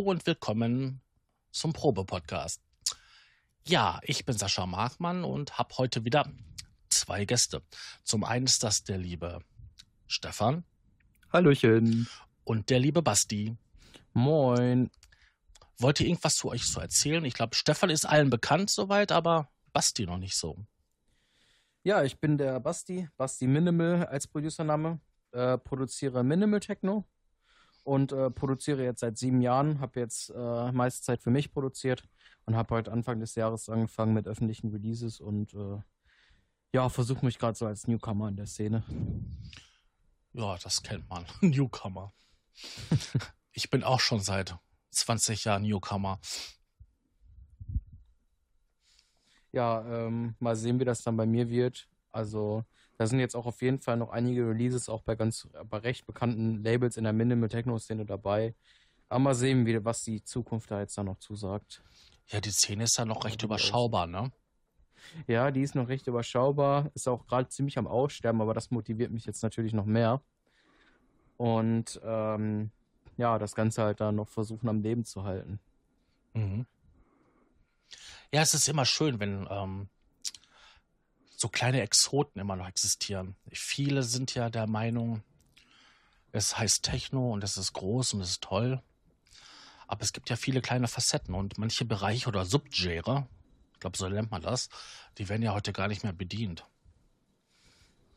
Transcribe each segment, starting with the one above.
Hallo und willkommen zum Probe-Podcast. Ja, ich bin Sascha Markmann und habe heute wieder zwei Gäste. Zum einen ist das der liebe Stefan. Hallöchen. Und der liebe Basti. Moin. Wollt ihr irgendwas zu euch so erzählen? Ich glaube, Stefan ist allen bekannt soweit, aber Basti noch nicht so. Ja, ich bin der Basti, Basti Minimal als Producername. Äh, produziere Minimal Techno und äh, produziere jetzt seit sieben Jahren. Habe jetzt äh, meiste Zeit für mich produziert und habe heute Anfang des Jahres angefangen mit öffentlichen Releases und äh, ja, versuche mich gerade so als Newcomer in der Szene. Ja, das kennt man. Newcomer. ich bin auch schon seit 20 Jahren Newcomer. Ja, ähm, mal sehen, wie das dann bei mir wird. Also, da sind jetzt auch auf jeden Fall noch einige Releases auch bei ganz, bei recht bekannten Labels in der Minimal Techno-Szene dabei. Aber mal sehen, wie, was die Zukunft da jetzt da noch zusagt. Ja, die Szene ist ja noch recht überschaubar, ne? Ja, die ist noch recht überschaubar, ist auch gerade ziemlich am Aussterben, aber das motiviert mich jetzt natürlich noch mehr. Und ähm, ja, das Ganze halt dann noch versuchen am Leben zu halten. Mhm. Ja, es ist immer schön, wenn ähm, so kleine Exoten immer noch existieren. Viele sind ja der Meinung, es heißt Techno und es ist groß und es ist toll. Aber es gibt ja viele kleine Facetten und manche Bereiche oder Subgenre, ich glaube, so nennt man das, die werden ja heute gar nicht mehr bedient.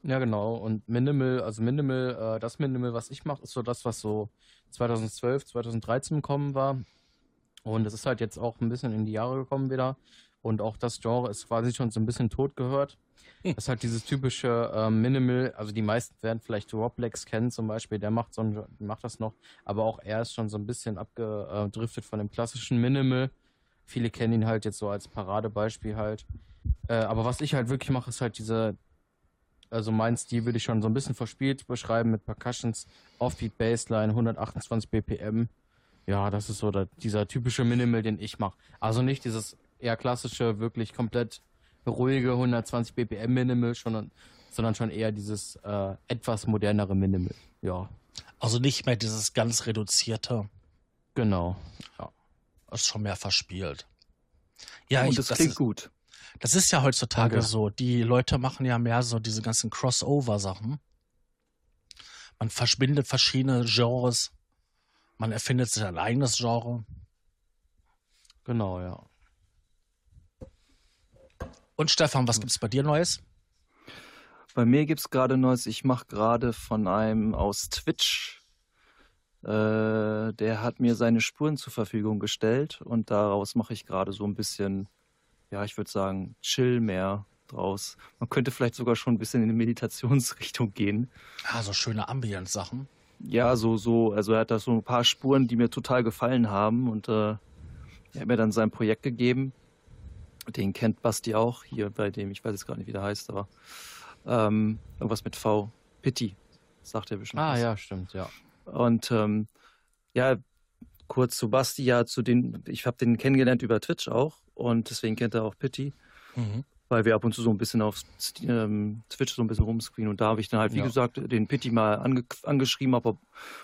Ja, genau. Und Minimal, also Minimal, äh, das Minimal, was ich mache, ist so das, was so 2012, 2013 gekommen war. Und es ist halt jetzt auch ein bisschen in die Jahre gekommen wieder. Und auch das Genre ist quasi schon so ein bisschen tot gehört. Hm. Das ist halt dieses typische äh, Minimal, also die meisten werden vielleicht Roblex kennen zum Beispiel, der macht, so ein, macht das noch, aber auch er ist schon so ein bisschen abgedriftet von dem klassischen Minimal. Viele kennen ihn halt jetzt so als Paradebeispiel halt. Äh, aber was ich halt wirklich mache, ist halt diese, also mein Stil würde ich schon so ein bisschen verspielt beschreiben mit Percussions, Offbeat Bassline, 128 BPM. Ja, das ist so der, dieser typische Minimal, den ich mache. Also nicht dieses eher klassische, wirklich komplett ruhige 120 BPM Minimal, schon, sondern schon eher dieses äh, etwas modernere Minimal. Ja. Also nicht mehr dieses ganz reduzierte. Genau. Ja. Ist schon mehr verspielt. Ja, Und ich, das, das klingt ist, gut. Das ist ja heutzutage Danke. so. Die Leute machen ja mehr so diese ganzen Crossover-Sachen. Man verbindet verschiedene Genres. Man erfindet sich ein eigenes Genre. Genau, ja. Und Stefan, was gibt es bei dir Neues? Bei mir gibt es gerade Neues. Ich mache gerade von einem aus Twitch. Äh, der hat mir seine Spuren zur Verfügung gestellt und daraus mache ich gerade so ein bisschen, ja, ich würde sagen, chill mehr draus. Man könnte vielleicht sogar schon ein bisschen in die Meditationsrichtung gehen. Ah, so schöne Ambience-Sachen. Ja, so, so, also er hat da so ein paar Spuren, die mir total gefallen haben und äh, er hat mir dann sein Projekt gegeben den kennt Basti auch, hier bei dem, ich weiß jetzt gar nicht, wie der heißt, aber ähm, irgendwas mit V. Pitti, sagt er bestimmt. Ah, was. ja, stimmt, ja. Und ähm, ja, kurz zu Basti, ja, zu den, ich habe den kennengelernt über Twitch auch und deswegen kennt er auch Pitti. Mhm. Weil wir ab und zu so ein bisschen auf ähm, Twitch so ein bisschen rumscreenen und da habe ich dann halt, wie ja. gesagt, den Pitti mal ange angeschrieben, ob er,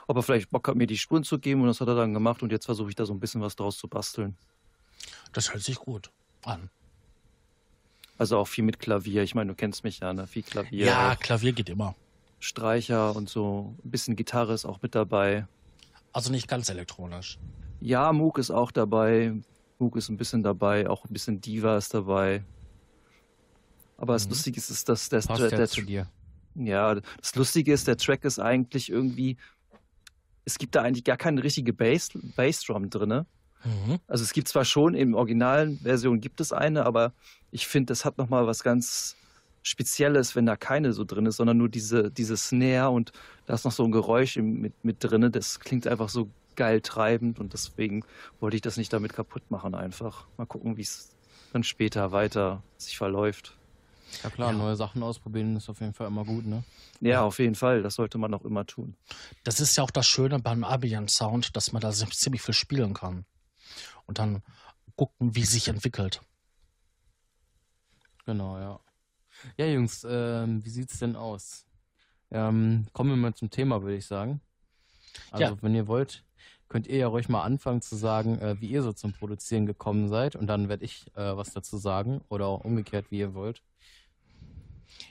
ob er vielleicht Bock hat, mir die Spuren zu geben und das hat er dann gemacht und jetzt versuche ich da so ein bisschen was draus zu basteln. Das hört sich gut an. Also auch viel mit Klavier. Ich meine, du kennst mich ja, ne? Viel Klavier. Ja, Klavier geht immer. Streicher und so. Ein bisschen Gitarre ist auch mit dabei. Also nicht ganz elektronisch. Ja, Moog ist auch dabei. Moog ist ein bisschen dabei. Auch ein bisschen Diva ist dabei. Aber mhm. das Lustige ist, ist dass der, Passt der, der zu dir. Ja, das Lustige ist, der Track ist eigentlich irgendwie. Es gibt da eigentlich gar keine richtige Bass, Bassdrum drin. Mhm. Also es gibt zwar schon in originalen Version gibt es eine, aber ich finde, das hat nochmal was ganz Spezielles, wenn da keine so drin ist, sondern nur diese, diese Snare und da ist noch so ein Geräusch mit, mit drin. Das klingt einfach so geil treibend und deswegen wollte ich das nicht damit kaputt machen einfach. Mal gucken, wie es dann später weiter sich verläuft. Ja klar, ja. neue Sachen ausprobieren ist auf jeden Fall immer gut, ne? Ja, auf jeden Fall. Das sollte man auch immer tun. Das ist ja auch das Schöne beim Ambient Sound, dass man da ziemlich viel spielen kann und dann gucken, wie sich entwickelt. Genau, ja. Ja, Jungs, ähm, wie sieht's denn aus? Ähm, kommen wir mal zum Thema, würde ich sagen. Also, ja. wenn ihr wollt, könnt ihr ja ruhig mal anfangen zu sagen, äh, wie ihr so zum Produzieren gekommen seid und dann werde ich äh, was dazu sagen oder auch umgekehrt, wie ihr wollt.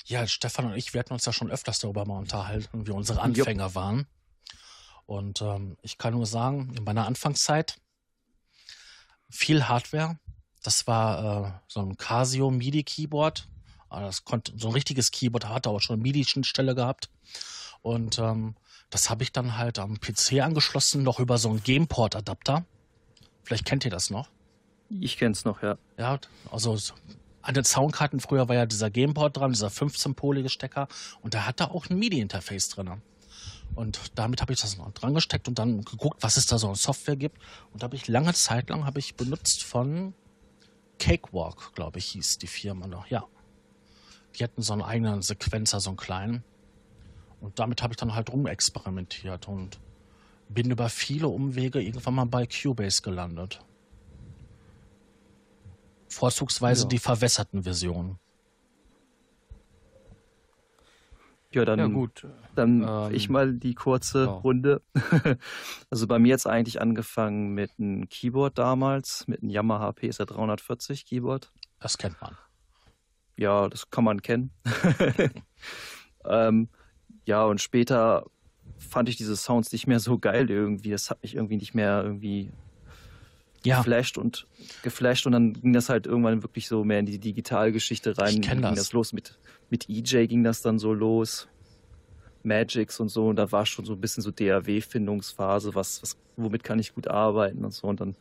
Ja, Stefan und ich, wir hatten uns ja schon öfters darüber mal unterhalten, wie unsere Anfänger Jupp. waren. Und ähm, ich kann nur sagen, in meiner Anfangszeit viel Hardware. Das war äh, so ein Casio MIDI-Keyboard. Ah, das konnte so ein richtiges Keyboard hatte aber schon MIDI-Schnittstelle gehabt. Und ähm, das habe ich dann halt am PC angeschlossen, noch über so einen Gameport-Adapter. Vielleicht kennt ihr das noch. Ich kenne es noch, ja. Ja, also an den Soundkarten früher war ja dieser Gameport dran, dieser 15-polige Stecker. Und da hat er auch ein MIDI-Interface drin. Und damit habe ich das noch dran gesteckt und dann geguckt, was es da so an Software gibt. Und da habe ich lange Zeit lang habe ich benutzt von Cakewalk, glaube ich, hieß die Firma noch. Ja. Die hatten so einen eigenen Sequenzer, so einen kleinen. Und damit habe ich dann halt rumexperimentiert und bin über viele Umwege irgendwann mal bei Cubase gelandet. Vorzugsweise ja. die verwässerten Versionen. Ja, dann, ja, gut. dann ähm, ich mal die kurze ja. Runde. also bei mir jetzt eigentlich angefangen mit einem Keyboard damals, mit einem Yamaha PSR 340 Keyboard. Das kennt man. Ja, das kann man kennen. ähm, ja, und später fand ich diese Sounds nicht mehr so geil irgendwie. Das hat mich irgendwie nicht mehr irgendwie ja. geflasht und geflasht und dann ging das halt irgendwann wirklich so mehr in die Digitalgeschichte rein. Ich kenn das. Ging das los mit, mit EJ ging das dann so los. Magics und so und da war schon so ein bisschen so DAW-Findungsphase, was, was, womit kann ich gut arbeiten und so und dann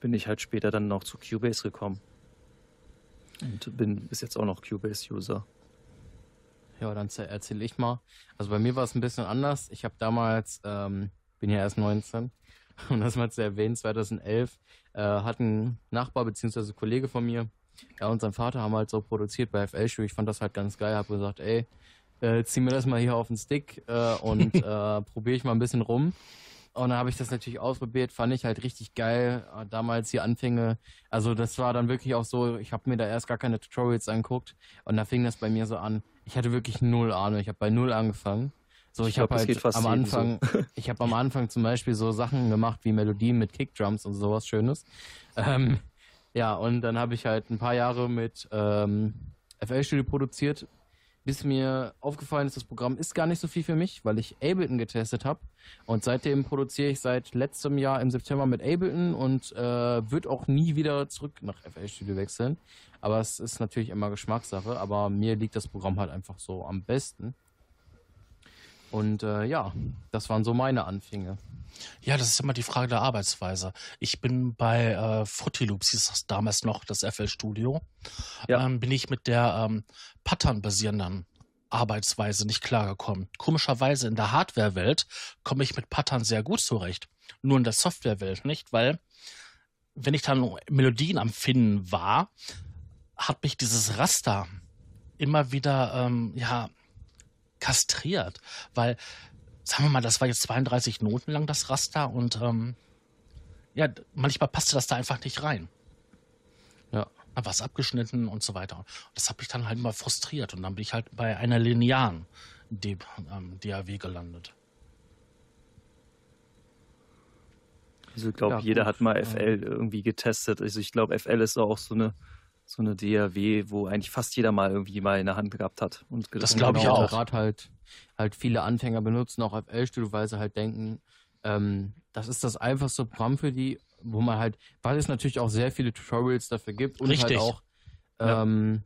bin ich halt später dann noch zu Cubase gekommen und bin bis jetzt auch noch Cubase-User. Ja, dann erzähle ich mal. Also bei mir war es ein bisschen anders. Ich habe damals, ähm, bin ja erst 19, um das mal zu erwähnen, 2011 äh, hat ein Nachbar bzw. Kollege von mir, ja und sein Vater haben halt so produziert bei FL Studio. Ich fand das halt ganz geil, habe gesagt, ey, äh, zieh mir das mal hier auf den Stick äh, und äh, probiere ich mal ein bisschen rum. Und dann habe ich das natürlich ausprobiert, fand ich halt richtig geil. Äh, damals die Anfänge, also das war dann wirklich auch so, ich habe mir da erst gar keine Tutorials angeguckt und da fing das bei mir so an. Ich hatte wirklich null Ahnung, ich habe bei null angefangen. So, ich, ich habe halt am Anfang, so. ich habe am Anfang zum Beispiel so Sachen gemacht wie Melodien mit Kickdrums und sowas Schönes. Ähm, ja, und dann habe ich halt ein paar Jahre mit ähm, FL Studio produziert, bis mir aufgefallen ist, das Programm ist gar nicht so viel für mich, weil ich Ableton getestet habe. Und seitdem produziere ich seit letztem Jahr im September mit Ableton und äh, wird auch nie wieder zurück nach FL Studio wechseln. Aber es ist natürlich immer Geschmackssache, aber mir liegt das Programm halt einfach so am besten. Und äh, ja, das waren so meine Anfänge. Ja, das ist immer die Frage der Arbeitsweise. Ich bin bei äh, Fruity Loops, hieß das damals noch, das FL Studio, ja. ähm, bin ich mit der ähm, Pattern-basierenden Arbeitsweise nicht klargekommen. Komischerweise in der Hardware-Welt komme ich mit Pattern sehr gut zurecht. Nur in der Software-Welt nicht, weil wenn ich dann Melodien am Finden war, hat mich dieses Raster immer wieder, ähm, ja, kastriert, weil, sagen wir mal, das war jetzt 32 Noten lang das Raster und ähm, ja, manchmal passte das da einfach nicht rein. Ja. Da war es abgeschnitten und so weiter. Und das hat mich dann halt immer frustriert und dann bin ich halt bei einer linearen D ähm, DAW gelandet. Also ich glaube, ja, jeder hat mal FL irgendwie getestet. Also ich glaube, FL ist auch so eine so eine DAW, wo eigentlich fast jeder mal irgendwie mal in der Hand gehabt hat. Und das glaube ich auch. Gerade halt, halt viele Anfänger benutzen auch FL-Studio, weil sie halt denken, ähm, das ist das einfachste Programm für die, wo man halt, weil es natürlich auch sehr viele Tutorials dafür gibt und Richtig. halt auch ähm,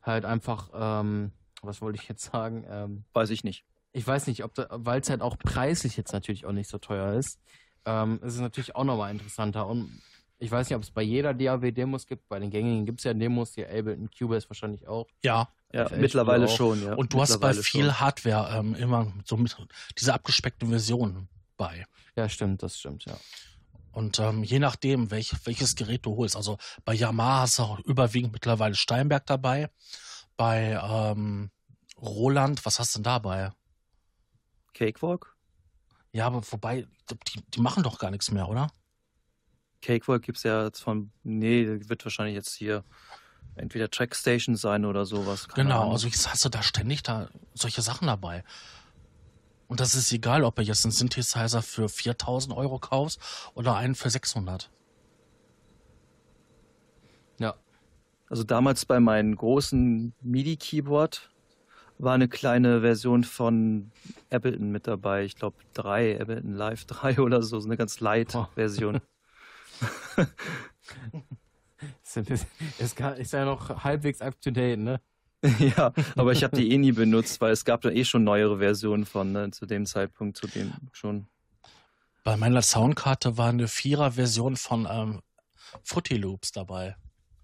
ja. halt einfach, ähm, was wollte ich jetzt sagen? Ähm, weiß ich nicht. Ich weiß nicht, ob weil es halt auch preislich jetzt natürlich auch nicht so teuer ist, ähm, ist es natürlich auch nochmal interessanter und ich weiß nicht, ob es bei jeder DAW Demos gibt. Bei den gängigen gibt es ja Demos, die Ableton, Cubase wahrscheinlich auch. Ja, ja mittlerweile auch. schon, ja. Und du hast bei viel schon. Hardware ähm, immer so mit diese abgespeckten Versionen bei. Ja, stimmt, das stimmt, ja. Und ähm, je nachdem, welch, welches Gerät du holst, also bei Yamaha hast du auch überwiegend mittlerweile Steinberg dabei. Bei ähm, Roland, was hast du denn dabei? Cakewalk? Ja, aber wobei, die, die machen doch gar nichts mehr, oder? Cakewalk gibt es ja jetzt von, nee, wird wahrscheinlich jetzt hier entweder Trackstation sein oder sowas. Genau, Ahnung. also ich hast du da ständig da solche Sachen dabei. Und das ist egal, ob du jetzt einen Synthesizer für 4000 Euro kaufst oder einen für 600. Ja. Also damals bei meinem großen MIDI-Keyboard war eine kleine Version von Ableton mit dabei. Ich glaube drei, Ableton Live 3 oder so, so eine ganz light-Version. Oh. Ist, ist ja noch halbwegs up to date, ne? ja, aber ich habe die eh nie benutzt, weil es gab da eh schon neuere Versionen von, ne, zu dem Zeitpunkt, zu dem schon. Bei meiner Soundkarte war eine Vierer-Version von ähm, Footy Loops dabei.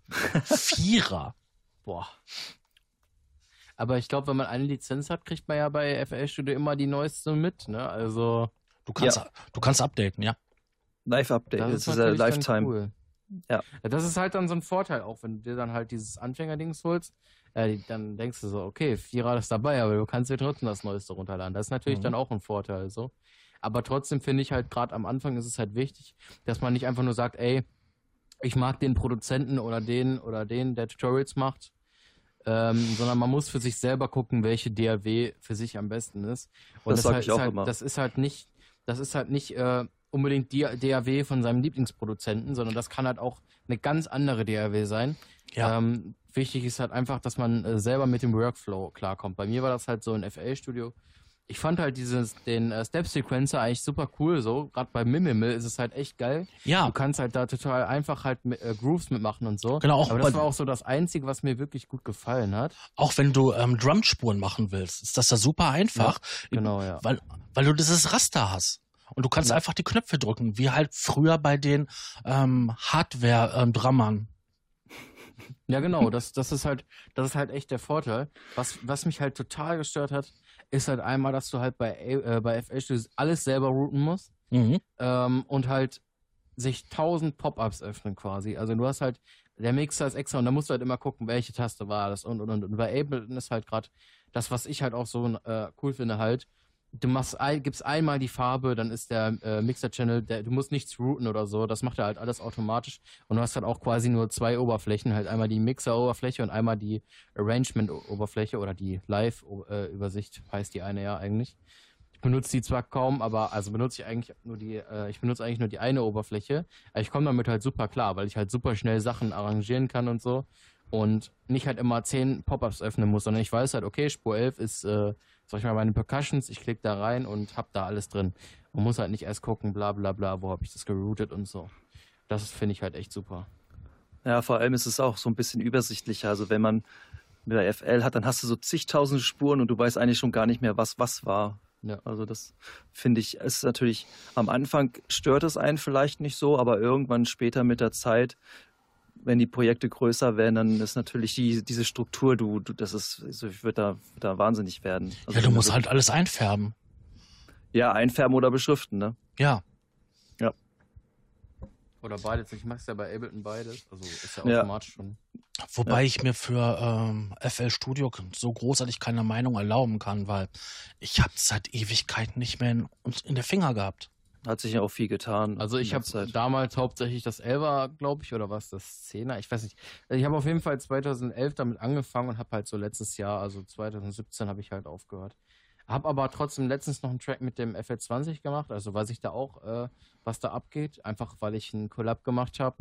Vierer. Boah. Aber ich glaube, wenn man eine Lizenz hat, kriegt man ja bei FL Studio immer die neueste mit, ne? Also. Du kannst, ja. du kannst updaten, ja. Live-Update, das, das, ist ja Lifetime. Cool. Ja. ja. Das ist halt dann so ein Vorteil, auch wenn du dir dann halt dieses Anfängerdings holst, äh, dann denkst du so, okay, Vierer ist dabei, aber du kannst dir trotzdem das Neueste runterladen. Das ist natürlich mhm. dann auch ein Vorteil, so. Aber trotzdem finde ich halt, gerade am Anfang ist es halt wichtig, dass man nicht einfach nur sagt, ey, ich mag den Produzenten oder den oder den, der Tutorials macht, ähm, sondern man muss für sich selber gucken, welche DAW für sich am besten ist. Und das, das halt, ich auch halt, immer. Das ist halt nicht, das ist halt nicht äh, unbedingt die DAW von seinem Lieblingsproduzenten, sondern das kann halt auch eine ganz andere DAW sein. Ja. Ähm, wichtig ist halt einfach, dass man äh, selber mit dem Workflow klarkommt. Bei mir war das halt so ein FL-Studio ich fand halt dieses, den äh, Step-Sequencer eigentlich super cool, so. Gerade bei Mimimil ist es halt echt geil. Ja. Du kannst halt da total einfach halt mit, äh, Grooves mitmachen und so. Genau. Auch Aber das war auch so das Einzige, was mir wirklich gut gefallen hat. Auch wenn du ähm, Drumspuren machen willst, ist das da super einfach. Ja, genau, ja. Weil, weil du dieses Raster hast. Und du kannst ja. einfach die Knöpfe drücken, wie halt früher bei den ähm, Hardware-Drummern. ja, genau, das, das ist halt, das ist halt echt der Vorteil. Was, was mich halt total gestört hat, ist halt einmal, dass du halt bei, äh, bei FL Studios alles selber routen musst mhm. ähm, und halt sich tausend Pop-ups öffnen quasi. Also du hast halt, der Mixer ist extra und da musst du halt immer gucken, welche Taste war das und und und. Und bei Ableton ist halt gerade das, was ich halt auch so äh, cool finde, halt, du machst gibst einmal die Farbe, dann ist der äh, Mixer-Channel, du musst nichts routen oder so, das macht er halt alles automatisch und du hast halt auch quasi nur zwei Oberflächen, halt einmal die Mixer-Oberfläche und einmal die Arrangement-Oberfläche oder die Live-Übersicht heißt die eine ja eigentlich. Ich benutze die zwar kaum, aber also benutze ich eigentlich nur die, äh, ich benutze eigentlich nur die eine Oberfläche, aber ich komme damit halt super klar, weil ich halt super schnell Sachen arrangieren kann und so und nicht halt immer zehn Pop-ups öffnen muss, sondern ich weiß halt, okay, Spur 11 ist äh, sag ich mal, meine Percussions, ich klicke da rein und hab da alles drin. Man muss halt nicht erst gucken, bla bla bla, wo habe ich das geroutet und so. Das finde ich halt echt super. Ja, vor allem ist es auch so ein bisschen übersichtlicher. Also wenn man mit der FL hat, dann hast du so zigtausend Spuren und du weißt eigentlich schon gar nicht mehr, was was war. Ja. Also das finde ich, ist natürlich, am Anfang stört es einen vielleicht nicht so, aber irgendwann später mit der Zeit wenn die Projekte größer werden, dann ist natürlich die, diese Struktur, du, du das ist, also ich würde da, würd da wahnsinnig werden. Also ja, du musst halt alles einfärben. Ja, einfärben oder beschriften, ne? Ja. Ja. Oder beides. Ich mache es ja bei Ableton beides. Also ist ja automatisch ja. schon. Wobei ja. ich mir für ähm, FL Studio so großartig keine Meinung erlauben kann, weil ich habe seit Ewigkeiten nicht mehr in, in der Finger gehabt. Hat sich ja auch viel getan. Also ich habe damals hauptsächlich das 11er, glaube ich, oder was, das 10er, ich weiß nicht. Also ich habe auf jeden Fall 2011 damit angefangen und habe halt so letztes Jahr, also 2017 habe ich halt aufgehört. Habe aber trotzdem letztens noch einen Track mit dem FL20 gemacht, also weiß ich da auch, äh, was da abgeht. Einfach weil ich einen Collab gemacht habe.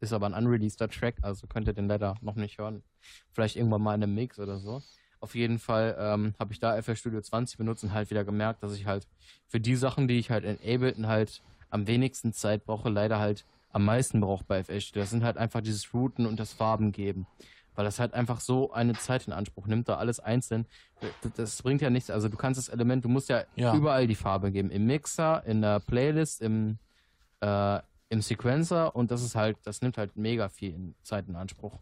Ist aber ein unreleaseder Track, also könnt ihr den leider noch nicht hören. Vielleicht irgendwann mal in einem Mix oder so. Auf jeden Fall ähm, habe ich da FL Studio 20 benutzt und halt wieder gemerkt, dass ich halt für die Sachen, die ich halt in Ableton halt am wenigsten Zeit brauche, leider halt am meisten brauche bei FL Studio. Das sind halt einfach dieses Routen und das Farben geben. Weil das halt einfach so eine Zeit in Anspruch nimmt, da alles einzeln. Das, bringt ja nichts. Also du kannst das Element, du musst ja, ja, überall die Farbe geben. Im Mixer, in der Playlist, im, äh, im Sequencer und das ist halt, das nimmt halt mega viel Zeit in Anspruch.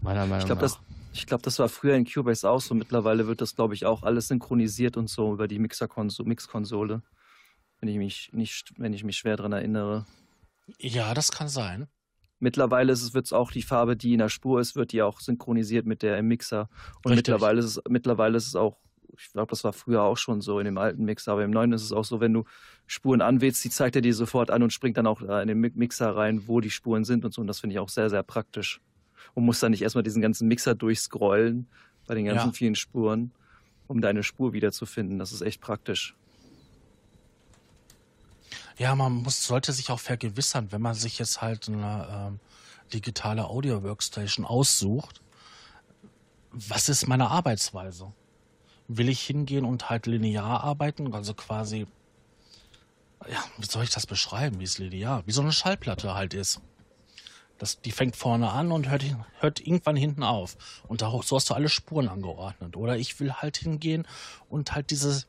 Meiner Meinung ich glaub, nach. Das, ich glaube, das war früher in Cubase auch so. Mittlerweile wird das, glaube ich, auch alles synchronisiert und so über die Mixkonsole. Wenn ich mich nicht, wenn ich mich schwer daran erinnere. Ja, das kann sein. Mittlerweile wird es auch die Farbe, die in der Spur ist, wird die auch synchronisiert mit der im Mixer. Und mittlerweile ist, es, mittlerweile ist es auch, ich glaube, das war früher auch schon so in dem alten Mixer, aber im neuen ist es auch so, wenn du Spuren anwählst, die zeigt er dir sofort an und springt dann auch in den Mixer rein, wo die Spuren sind und so. Und das finde ich auch sehr, sehr praktisch und muss dann nicht erstmal diesen ganzen Mixer durchscrollen bei den ganzen ja. vielen Spuren. um deine Spur wiederzufinden. Das ist echt praktisch. Ja, man muss, sollte sich auch vergewissern, wenn man sich jetzt halt eine ähm, digitale Audio-Workstation aussucht, was ist meine Arbeitsweise? Will ich hingehen und halt linear arbeiten, also quasi, ja, wie soll ich das beschreiben, wie es linear, wie so eine Schallplatte halt ist. Das, die fängt vorne an und hört, hört irgendwann hinten auf. Und da, so hast du alle Spuren angeordnet. Oder ich will halt hingehen und halt diese,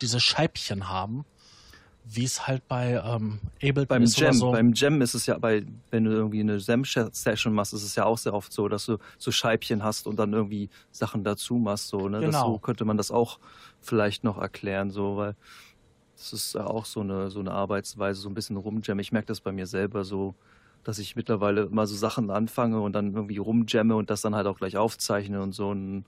diese Scheibchen haben, wie es halt bei ähm, Ableton beim ist Jam, so. Beim Jam ist es ja, bei, wenn du irgendwie eine Jam-Session machst, ist es ja auch sehr oft so, dass du so Scheibchen hast und dann irgendwie Sachen dazu machst. So, ne? Genau. Das, so könnte man das auch vielleicht noch erklären, so, weil das ist ja auch so eine, so eine Arbeitsweise, so ein bisschen rumjam. Ich merke das bei mir selber so, dass ich mittlerweile immer so Sachen anfange und dann irgendwie rumjamme und das dann halt auch gleich aufzeichne und so. Und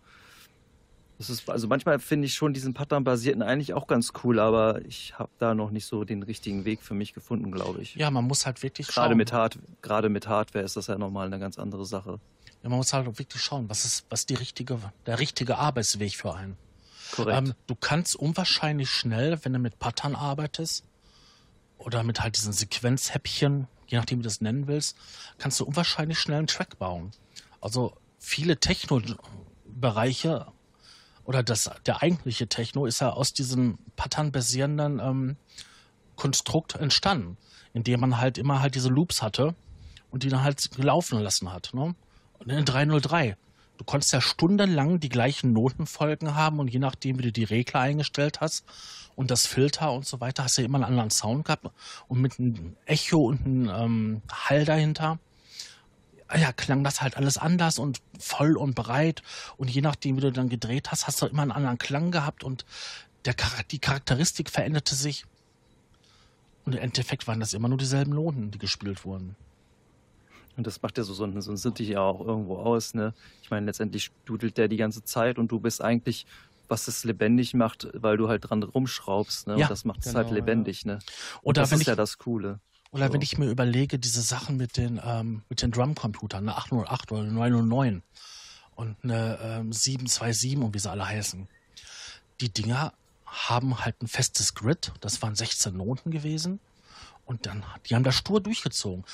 das ist, also manchmal finde ich schon diesen Pattern-basierten eigentlich auch ganz cool, aber ich habe da noch nicht so den richtigen Weg für mich gefunden, glaube ich. ja, man muss halt wirklich Gerade schauen. mit, Hard, gerade mit Hardware ist das ja nochmal eine ganz andere Sache. Ja, man muss halt wirklich schauen, was ist, was die richtige, der richtige Arbeitsweg für einen. Korrekt. Ähm, du kannst unwahrscheinlich schnell, wenn du mit Pattern arbeitest oder mit halt diesen Sequenzhäppchen, je nachdem wie du das nennen willst, kannst du unwahrscheinlich schnell einen Track bauen. Also viele Techno-Bereiche oder das, der eigentliche Techno ist ja aus diesem Pattern-basierenden ähm, Konstrukt entstanden, indem man halt immer halt diese Loops hatte und die dann halt gelaufen lassen hat. Ne? Und in 303 Du konntest ja stundenlang die gleichen Notenfolgen haben und je nachdem, wie du die Regler eingestellt hast und das Filter und so weiter, hast du ja immer einen anderen Sound gehabt und mit einem Echo und einem ähm, Hall dahinter. ah Ja, klang das halt alles anders und voll und breit und je nachdem, wie du dann gedreht hast, hast du immer einen anderen Klang gehabt und der, die Charakteristik veränderte sich. Und im Endeffekt waren das immer nur dieselben Noten, die gespielt wurden. Und das macht ja so, so ein, so Sinti ja auch irgendwo aus, ne? Ich meine, letztendlich dudelt der die ganze Zeit und du bist eigentlich, was es lebendig macht, weil du halt dran rumschraubst, ne? Ja, und das macht es genau, halt ja. lebendig, ne? Und das ist ich, ja das Coole. Oder So. wenn ich mir überlege, diese Sachen mit den, ähm, mit den Drumcomputern, eine 808 oder eine 909 und eine ähm, 727 und wie sie alle heißen. Die Dinger haben halt ein festes Grid, das waren 16 Noten gewesen und dann, die haben das stur durchgezogen.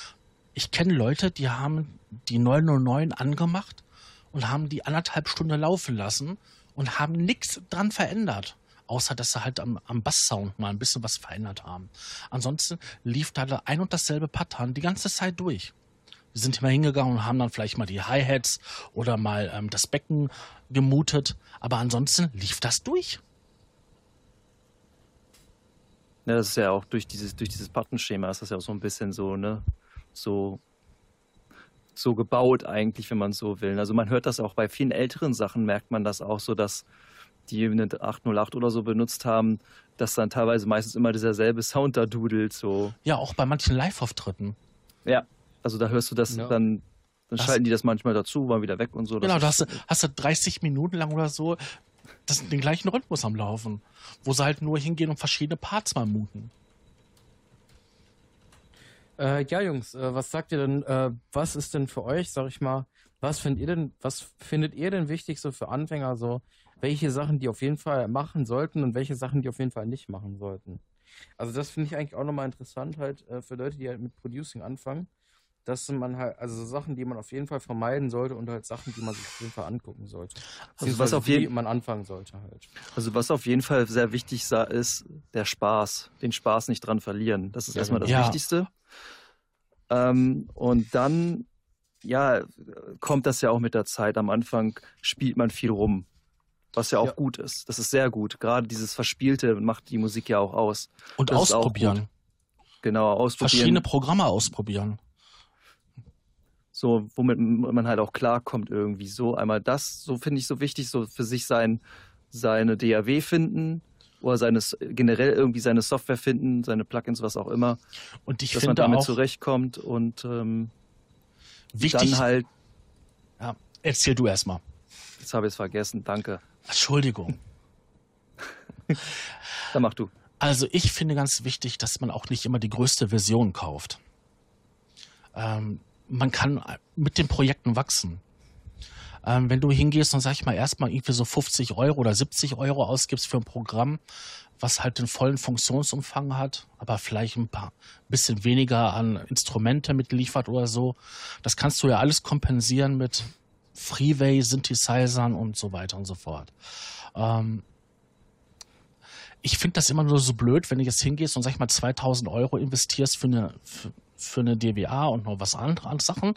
Ich kenne Leute, die haben die 909 angemacht und haben die anderthalb Stunden laufen lassen und haben nichts dran verändert. Außer, dass sie halt am, am Basssound mal ein bisschen was verändert haben. Ansonsten lief da ein und dasselbe Pattern die ganze Zeit durch. Wir sind immer hingegangen und haben dann vielleicht mal die Hi-Hats oder mal ähm, das Becken gemutet. Aber ansonsten lief das durch. Ja, das ist ja auch durch dieses, durch dieses Buttonschema ist das ja auch so ein bisschen so, ne, so, so gebaut eigentlich, wenn man so will. Also man hört das auch bei vielen älteren Sachen, merkt man das auch so, dass die eine 808 oder so benutzt haben, dass dann teilweise meistens immer dieser selbe Sound da dudelt, so. Ja, auch bei manchen Live-Auftritten. Ja, also da hörst du das Ja. dann, dann Das- schalten die das manchmal dazu, mal wieder weg und so. Genau, da hast du, hast du 30 Minuten lang oder so das, den gleichen Rhythmus am Laufen, wo sie halt nur hingehen und verschiedene Parts mal muten. Äh, ja, Jungs, äh, was sagt ihr denn, äh, was ist denn für euch, sag ich mal, was findet ihr denn, was findet ihr denn wichtig so für Anfänger, so welche Sachen die auf jeden Fall machen sollten und welche Sachen die auf jeden Fall nicht machen sollten? Also das finde ich eigentlich auch nochmal interessant halt äh, für Leute, die halt mit Producing anfangen, dass man halt, also so Sachen, die man auf jeden Fall vermeiden sollte und halt Sachen, die man sich auf jeden Fall angucken sollte. Also was auf jeden- man anfangen sollte halt. Also was auf jeden Fall sehr wichtig ist, der Spaß. Den Spaß nicht dran verlieren. Das ist Ja, erstmal das genau. Ja. Wichtigste. Ähm, und dann, ja, kommt das ja auch mit der Zeit. Am Anfang spielt man viel rum. Was ja auch Ja. gut ist. Das ist sehr gut. Gerade dieses Verspielte macht die Musik ja auch aus. Und Das ausprobieren. Genau, Verschiedene ausprobieren. Programme ausprobieren. So, womit man halt auch klarkommt irgendwie. So, einmal das, so finde ich so wichtig, so für sich sein, seine DAW finden oder seine, generell irgendwie seine Software finden, seine Plugins, was auch immer. Und ich dass man finde damit auch zurechtkommt und ähm, wichtig. dann halt, ja, erzähl du erstmal. jetzt habe ich es vergessen, danke. Entschuldigung. Dann mach du. Also ich finde ganz wichtig, dass man auch nicht immer die größte Version kauft. Ähm, man kann mit den Projekten wachsen. Ähm, wenn du hingehst und sag ich mal erstmal irgendwie so 50 Euro oder 70 Euro ausgibst für ein Programm, was halt den vollen Funktionsumfang hat, aber vielleicht ein paar bisschen weniger an Instrumente mitliefert oder so, das kannst du ja alles kompensieren mit Freeway, Synthesizern und so weiter und so fort. Ähm, ich finde das immer nur so blöd, wenn du jetzt hingehst und sag ich mal 2000 Euro investierst für eine, für, für eine DWA und noch was andere Sachen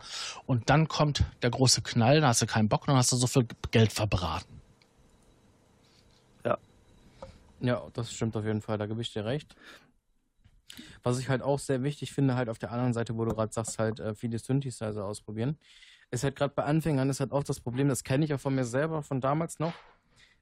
und dann kommt der große Knall, da hast du keinen Bock und dann hast du so viel Geld verbraten. Ja. Ja, das stimmt auf jeden Fall, da gebe ich dir recht. Was ich halt auch sehr wichtig finde, halt auf der anderen Seite, wo du gerade sagst, halt äh, viele Synthesizer ausprobieren, ist halt gerade bei Anfängern ist halt auch das Problem, das kenne ich auch von mir selber, von damals noch.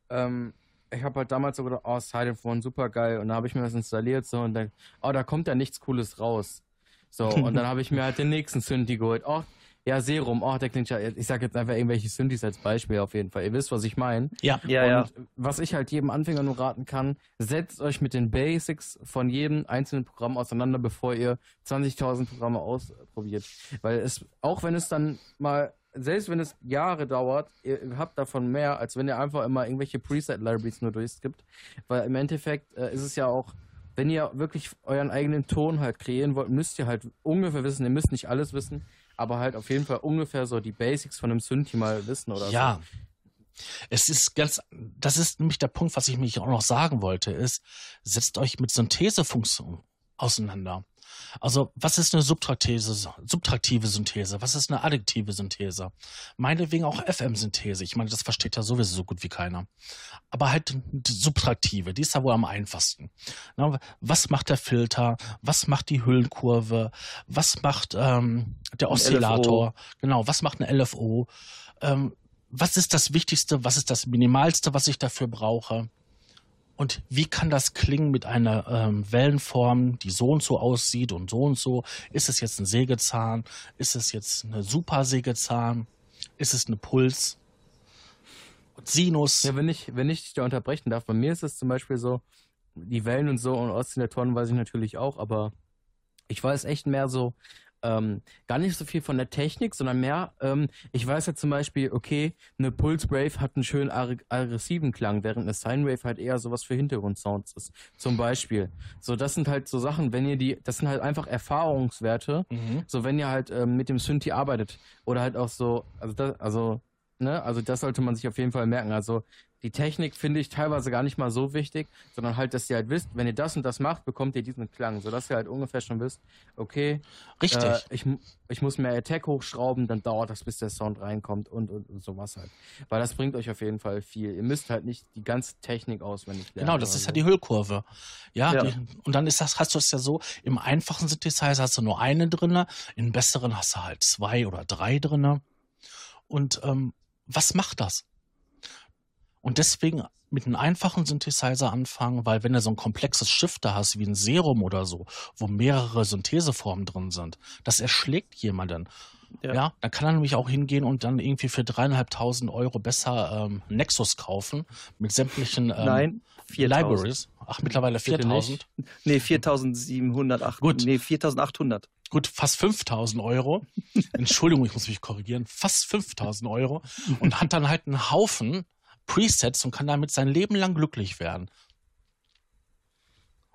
Ähm, ich habe halt damals so gedacht, oh, Silent super geil. Und dann habe ich mir das installiert so und dann, oh, da kommt ja nichts Cooles raus. So, und dann habe ich mir halt den nächsten Synthi geholt. Oh, ja, Serum, oh, der klingt ja, ich sage jetzt einfach irgendwelche Synthes als Beispiel auf jeden Fall. Ihr wisst, was ich meine. Ja, ja, ja. Was ich halt jedem Anfänger nur raten kann, setzt euch mit den Basics von jedem einzelnen Programm auseinander, bevor ihr 20.000 Programme ausprobiert. Weil es, auch wenn es dann mal selbst wenn es Jahre dauert, ihr habt davon mehr, als wenn ihr einfach immer irgendwelche Preset-Libraries nur durchskippt. Weil im Endeffekt äh, ist es ja auch, wenn ihr wirklich euren eigenen Ton halt kreieren wollt, müsst ihr halt ungefähr wissen, ihr müsst nicht alles wissen, aber halt auf jeden Fall ungefähr so die Basics von einem Synthi mal wissen oder ja. so. Es ist ganz, das ist nämlich der Punkt, was ich mich auch noch sagen wollte, ist, setzt euch mit Synthesefunktion auseinander. Also, was ist eine subtraktive, subtraktive Synthese? Was ist eine addiktive Synthese? Meinetwegen auch FM-Synthese. Ich meine, das versteht ja sowieso so gut wie keiner. Aber halt die subtraktive, die ist ja wohl am einfachsten. Na, was macht der Filter? Was macht die Hüllenkurve? Was macht ähm, der Oszillator? Genau, was macht eine LFO? Ähm, was ist das Wichtigste? Was ist das Minimalste, was ich dafür brauche? Und wie kann das klingen mit einer ähm, Wellenform, die so und so aussieht und so und so? Ist es jetzt ein Sägezahn? Ist es jetzt eine Supersägezahn? Ist es eine Puls? Sinus? Ja, wenn ich, wenn ich dich da unterbrechen darf, bei mir ist es zum Beispiel so, die Wellen und so und Oszillatoren weiß ich natürlich auch, aber ich weiß echt mehr so, ähm, gar nicht so viel von der Technik, sondern mehr, ähm, ich weiß ja zum Beispiel, okay, eine Pulse Wave hat einen schönen aggressiven Klang, während eine Sine Wave halt eher sowas für Hintergrundsounds ist. Zum Beispiel. So, das sind halt so Sachen, wenn ihr die, das sind halt einfach Erfahrungswerte, mhm. so wenn ihr halt ähm, mit dem Synthi arbeitet oder halt auch so, also das, also Ne? Also das sollte man sich auf jeden Fall merken. Also die Technik finde ich teilweise gar nicht mal so wichtig, sondern halt, dass ihr halt wisst, wenn ihr das und das macht, bekommt ihr diesen Klang, sodass ihr halt ungefähr schon wisst, okay, richtig, äh, ich, ich muss mehr Attack hochschrauben, dann dauert das, bis der Sound reinkommt und, und, und, sowas halt. Weil das bringt euch auf jeden Fall viel. Ihr müsst halt nicht die ganze Technik auswendig lernen. Genau, das ist ja die Hüllkurve. Ja, ja. Die, und dann ist das, hast du es ja so, im einfachen Synthesizer hast du nur eine drinne, in besseren hast du halt zwei oder drei drinne. Und ähm, was macht das? Und deswegen mit einem einfachen Synthesizer anfangen, weil wenn du so ein komplexes Shifter hast, wie ein Serum oder so, wo mehrere Syntheseformen drin sind, das erschlägt jemanden. Ja. ja, dann kann er nämlich auch hingehen und dann irgendwie für dreieinhalbtausend Euro besser ähm, Nexus kaufen mit sämtlichen ähm, Nein, Libraries. Ach, mittlerweile 4000? Nee, 4708. Gut. Nee, 4800 gut, fast 5000 Euro. Entschuldigung, ich muss mich korrigieren. Fast 5000 Euro. Und hat dann halt einen Haufen Presets und kann damit sein Leben lang glücklich werden.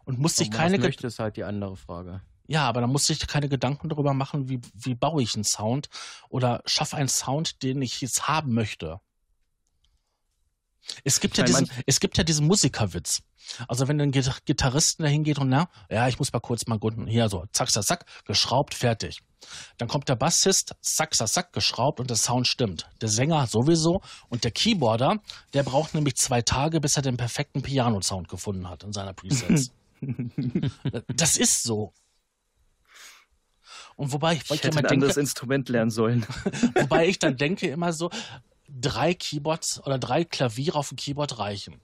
Und muss sich keine. Möchte ist halt die andere Frage. Ja, aber da muss ich keine Gedanken darüber machen, wie, wie baue ich einen Sound oder schaffe einen Sound, den ich jetzt haben möchte. Es gibt, ja diesen, es gibt ja diesen Musikerwitz. Also wenn ein Gitarristen da hingeht und na, ja, ich muss mal kurz mal gucken, hier so, zack, zack, zack, geschraubt, fertig. Dann kommt der Bassist, zack, zack, zack, geschraubt und der Sound stimmt. Der Sänger sowieso und der Keyboarder, der braucht nämlich zwei Tage, bis er den perfekten Piano-Sound gefunden hat in seiner Presets. das ist so. Und wobei ich, ich hätte ein denke, anderes Instrument lernen sollen. wobei ich dann denke immer so, drei Keyboards oder drei Klaviere auf dem Keyboard reichen.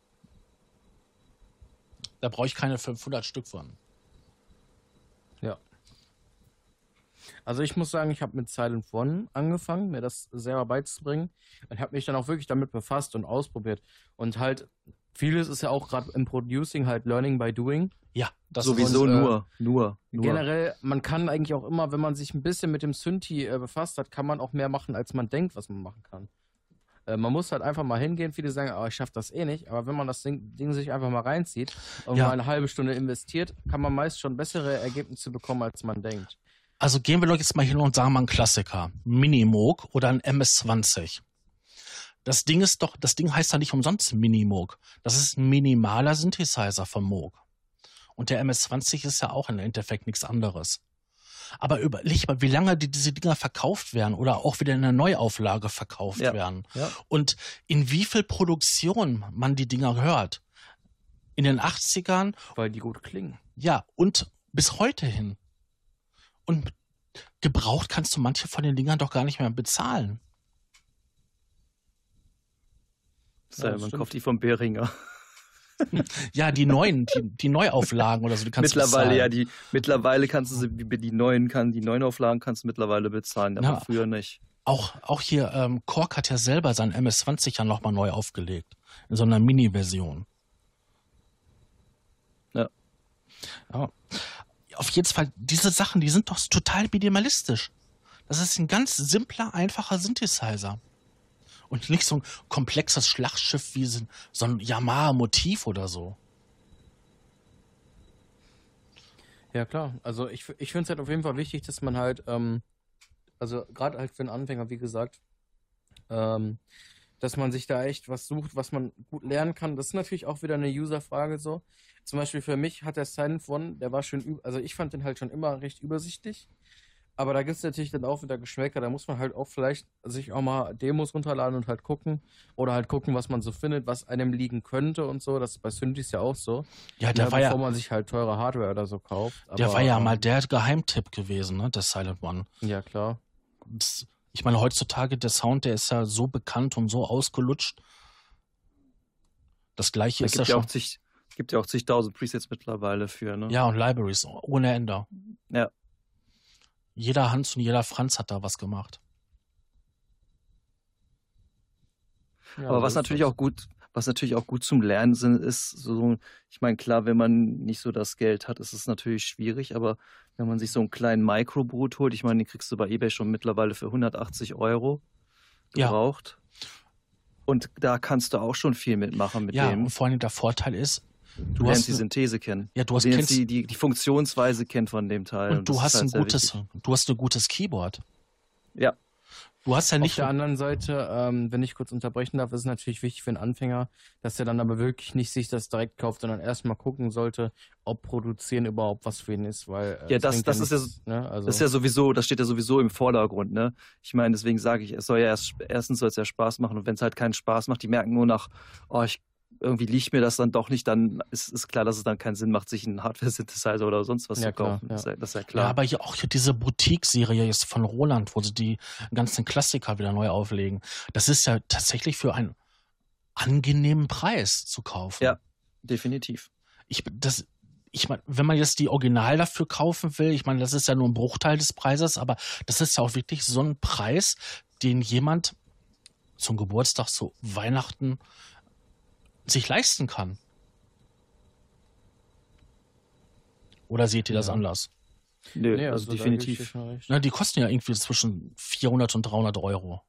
Da brauche ich keine 500 Stück von. Ja. Also ich muss sagen, ich habe mit Silent One angefangen, mir das selber beizubringen und habe mich dann auch wirklich damit befasst und ausprobiert. Und halt, vieles ist ja auch gerade im Producing halt Learning by Doing. Ja, das sowieso und, äh, nur, nur, nur. Generell, man kann eigentlich auch immer, wenn man sich ein bisschen mit dem Synthi äh, befasst hat, kann man auch mehr machen, als man denkt, was man machen kann. Äh, man muss halt einfach mal hingehen. Viele sagen, oh, ich schaffe das eh nicht. Aber wenn man das Ding, Ding sich einfach mal reinzieht und ja. mal eine halbe Stunde investiert, kann man meist schon bessere Ergebnisse bekommen, als man denkt. Also gehen wir doch jetzt mal hin und sagen mal einen Klassiker. Minimoog oder ein MS-20. Das Ding ist doch, das Ding heißt ja nicht umsonst Minimoog. Das ist ein minimaler Synthesizer von Moog. Und der MS-20 ist ja auch im Endeffekt nichts anderes. Aber überleg mal, wie lange die, diese Dinger verkauft werden oder auch wieder in einer Neuauflage verkauft ja. werden. Ja. Und in wie viel Produktion man die Dinger hört. In den 80ern. Weil die gut klingen. Ja, und bis heute hin. Und gebraucht kannst du manche von den Dingern doch gar nicht mehr bezahlen. Ja, man kauft die vom Behringer. ja, die neuen, die, die Neuauflagen oder so, die kannst mittlerweile, du bezahlen. ja, die mittlerweile kannst du sie, die neuen kann, die neuen Auflagen kannst du mittlerweile bezahlen, aber ja, früher nicht. Auch, auch hier, ähm, Kork hat ja selber sein MS-20 ja nochmal neu aufgelegt. In so einer Mini-Version. Ja. ja. Auf jeden Fall, diese Sachen, die sind doch total minimalistisch. Das ist ein ganz simpler, einfacher Synthesizer und nicht so ein komplexes Schlachtschiff wie so ein Yamaha-Motiv oder so. Ja, klar. Also ich, ich finde es halt auf jeden Fall wichtig, dass man halt, ähm, also gerade halt für einen Anfänger, wie gesagt, ähm, dass man sich da echt was sucht, was man gut lernen kann. Das ist natürlich auch wieder eine User-Frage so. Zum Beispiel für mich hat der Silent One, der war schön, also ich fand den halt schon immer recht übersichtlich. Aber da gibt es natürlich dann auch wieder Geschmäcker. Da muss man halt auch vielleicht sich auch mal Demos runterladen und halt gucken. Oder halt gucken, was man so findet, was einem liegen könnte und so. Das ist bei Synthes ja auch so. Ja, der ja, war bevor ja. man sich halt teure Hardware oder so kauft. Aber, der war ja ähm, mal der Geheimtipp gewesen, ne? Der Silent One. Ja, klar. Das, ich meine, heutzutage der Sound, der ist ja so bekannt und so ausgelutscht. Das gleiche da ist ja schon. Zig, gibt ja auch zigtausend Presets mittlerweile für, ne? Ja, und Libraries ohne Ende. Ja jeder Hans und jeder Franz hat da was gemacht. Ja, Aber was natürlich auch gut, was natürlich auch gut zum Lernen sind, ist so, ich meine, klar, wenn man nicht so das Geld hat, ist es natürlich schwierig, aber wenn man sich so einen kleinen Microbrut holt, ich meine, den kriegst du bei eBay schon mittlerweile für 180 Euro gebraucht. Ja. Und da kannst du auch schon viel mitmachen mit ja, dem. Ja, und vor allem der Vorteil ist, Du lernst die Synthese kennen. Ja, du hast kennst, die, die, die Funktionsweise kennt von dem Teil. Und, und du hast halt ein gutes, du hast ein gutes Keyboard. Ja. Du hast ja nicht. Auf der anderen Seite, ähm, wenn ich kurz unterbrechen darf, ist es natürlich wichtig für einen Anfänger, dass er dann aber wirklich nicht sich das direkt kauft, sondern erstmal gucken sollte, ob produzieren überhaupt was für ihn ist, weil. Äh, ja, das, das, ist nichts, ja, ne? also das ist ja sowieso, das steht ja sowieso im Vordergrund, ne? Ich meine, deswegen sage ich, es soll ja erst, erstens soll es ja Spaß machen und wenn es halt keinen Spaß macht, die merken nur nach, oh, ich irgendwie liegt mir das dann doch nicht, dann ist, ist klar, dass es dann keinen Sinn macht, sich einen Hardware-Synthesizer oder sonst was ja, zu kaufen. Klar, ja. Das, ist ja, das, ist ja, klar. Ja, aber hier auch hier diese Boutique-Serie jetzt von Roland, wo sie die ganzen Klassiker wieder neu auflegen. Das ist ja tatsächlich für einen angenehmen Preis zu kaufen. Ja, definitiv. Ich, das, ich meine, wenn man jetzt die Original dafür kaufen will, ich meine, das ist ja nur ein Bruchteil des Preises, aber das ist ja auch wirklich so ein Preis, den jemand zum Geburtstag, zu Weihnachten sich leisten kann. Oder seht ihr das ja. anders? Nö, nee, also, also definitiv. Na, die kosten ja irgendwie zwischen 400 und 300 Euro.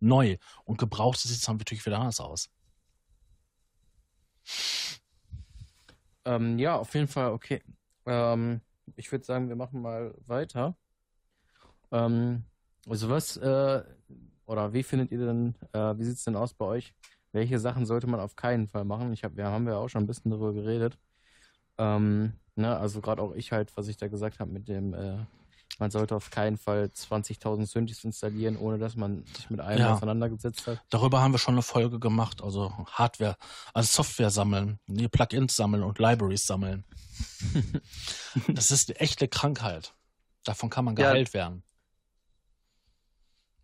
Neu. Und gebraucht sieht es dann natürlich wieder anders aus. Ähm, ja, auf jeden Fall, okay. Ähm, ich würde sagen, wir machen mal weiter. Ähm, also was, äh, oder wie findet ihr denn, äh, wie sieht es denn aus bei euch? Welche Sachen sollte man auf keinen Fall machen. Ich hab, wir haben ja auch schon ein bisschen darüber geredet. Ähm, ne, also gerade auch ich halt, was ich da gesagt habe mit dem, äh, man sollte auf keinen Fall 20.000 Synthes installieren, ohne dass man sich mit einem ja. auseinandergesetzt hat. Darüber haben wir schon eine Folge gemacht, also Hardware, also Software sammeln, nee, Plugins sammeln und Libraries sammeln. das ist eine echte Krankheit. Davon kann man geheilt ja. werden.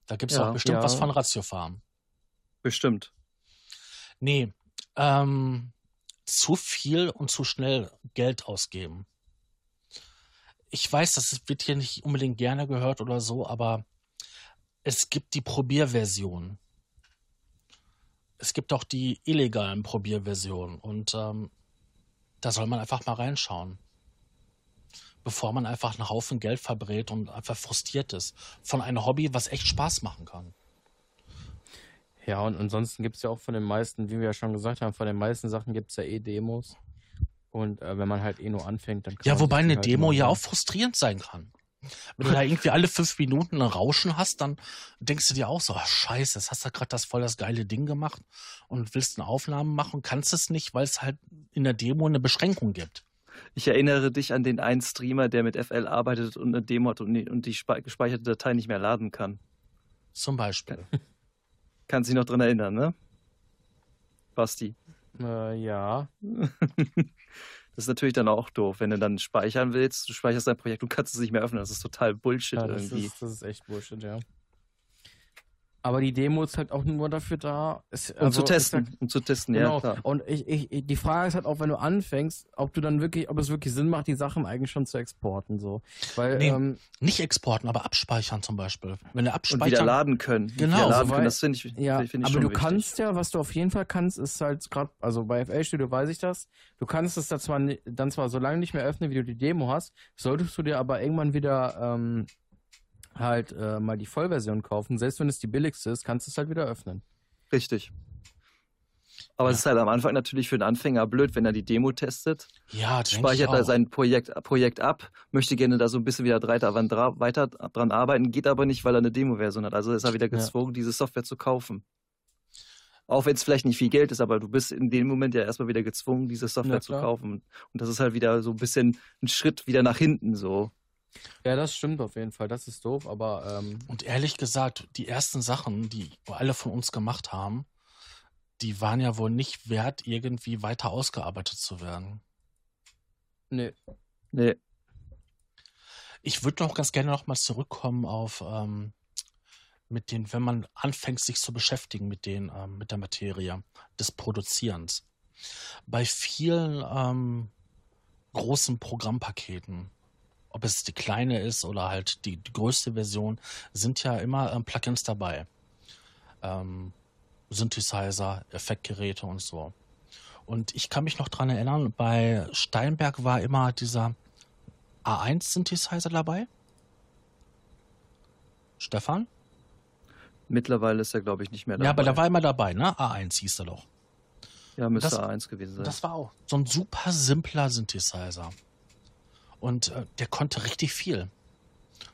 Da gibt es ja, auch bestimmt was von Ratiofarm. Bestimmt. Nee, ähm, zu viel und zu schnell Geld ausgeben. Ich weiß, das wird hier nicht unbedingt gerne gehört oder so, aber es gibt die Probierversion. Es gibt auch die illegalen Probierversionen und ähm, da soll man einfach mal reinschauen. Bevor man einfach einen Haufen Geld verbrät und einfach frustriert ist von einem Hobby, was echt Spaß machen kann. Ja, und ansonsten gibt es ja auch von den meisten, wie wir ja schon gesagt haben, von den meisten Sachen gibt es ja eh Demos. Und äh, wenn man halt eh nur anfängt, dann kann Ja, man wobei eine halt Demo ja auch frustrierend sein kann. Wenn du da irgendwie alle fünf Minuten ein Rauschen hast, dann denkst du dir auch so, ach, scheiße, jetzt hast du gerade das voll das geile Ding gemacht und willst eine Aufnahme machen und kannst es nicht, weil es halt in der Demo eine Beschränkung gibt. Ich erinnere dich an den einen Streamer, der mit FL arbeitet und eine Demo hat und die, gespeicherte Datei nicht mehr laden kann. Zum Beispiel. Kannst dich noch dran erinnern, ne? Basti. Äh, ja. Das ist natürlich dann auch doof, wenn du dann speichern willst, du speicherst dein Projekt und kannst es nicht mehr öffnen. Das ist total Bullshit ja das, irgendwie. ist, das ist echt Bullshit, ja. Aber die Demo ist halt auch nur dafür da, es, um also, zu testen, sag- um zu testen, Genau. ja klar. Und ich, ich, ich- die Frage ist halt auch, wenn du anfängst, ob du dann wirklich, ob es wirklich Sinn macht, die Sachen eigentlich schon zu exporten, so. Weil, Nee, ähm, Nicht exporten, aber abspeichern zum Beispiel. Wenn du Und wieder abspeichern, laden können. Genau, wieder laden so können, das finde ich, Ja, finde ich aber du wichtig. kannst ja, was du auf jeden Fall kannst, ist halt gerade, also bei FL Studio weiß ich das, du kannst es da zwar, dann zwar so lange nicht mehr öffnen, wie du die Demo hast, solltest du dir aber irgendwann wieder ähm, halt äh, mal die Vollversion kaufen. Selbst wenn es die billigste ist, kannst du es halt wieder öffnen. Richtig. Aber es ist halt am Anfang natürlich für den Anfänger blöd, wenn er die Demo testet, ja, speichert er sein Projekt, Projekt ab, möchte gerne da so ein bisschen wieder weiter, dran- weiter dran arbeiten, geht aber nicht, weil er eine Demo-Version hat. Also ist er wieder Ja. gezwungen, diese Software zu kaufen. Auch wenn es vielleicht nicht viel Geld ist, aber du bist in dem Moment ja erstmal wieder gezwungen, diese Software Ja, zu kaufen. Und das ist halt wieder so ein bisschen ein Schritt wieder nach hinten so. Ja, das stimmt auf jeden Fall. Das ist doof, aber ähm, Und ehrlich gesagt, die ersten Sachen, die alle von uns gemacht haben, die waren ja wohl nicht wert, irgendwie weiter ausgearbeitet zu werden. nee. Nee. Ich würde noch ganz gerne noch mal zurückkommen auf ähm, mit den, wenn man anfängt, sich zu beschäftigen mit den, ähm, mit der Materie des Produzierens. Bei vielen ähm, großen Programmpaketen, ob es die kleine ist oder halt die, die größte Version, sind ja immer ähm, Plugins dabei. Ähm, Synthesizer, Effektgeräte und so. Und ich kann mich noch dran erinnern, bei Steinberg war immer dieser A1-Synthesizer dabei. Stefan? Mittlerweile ist er, glaube ich, nicht mehr dabei. Ja, aber der war immer dabei, ne? A1 hieß er doch. Ja, müsste das- A1 gewesen sein. Das war auch so ein super simpler Synthesizer. Und äh, der konnte richtig viel.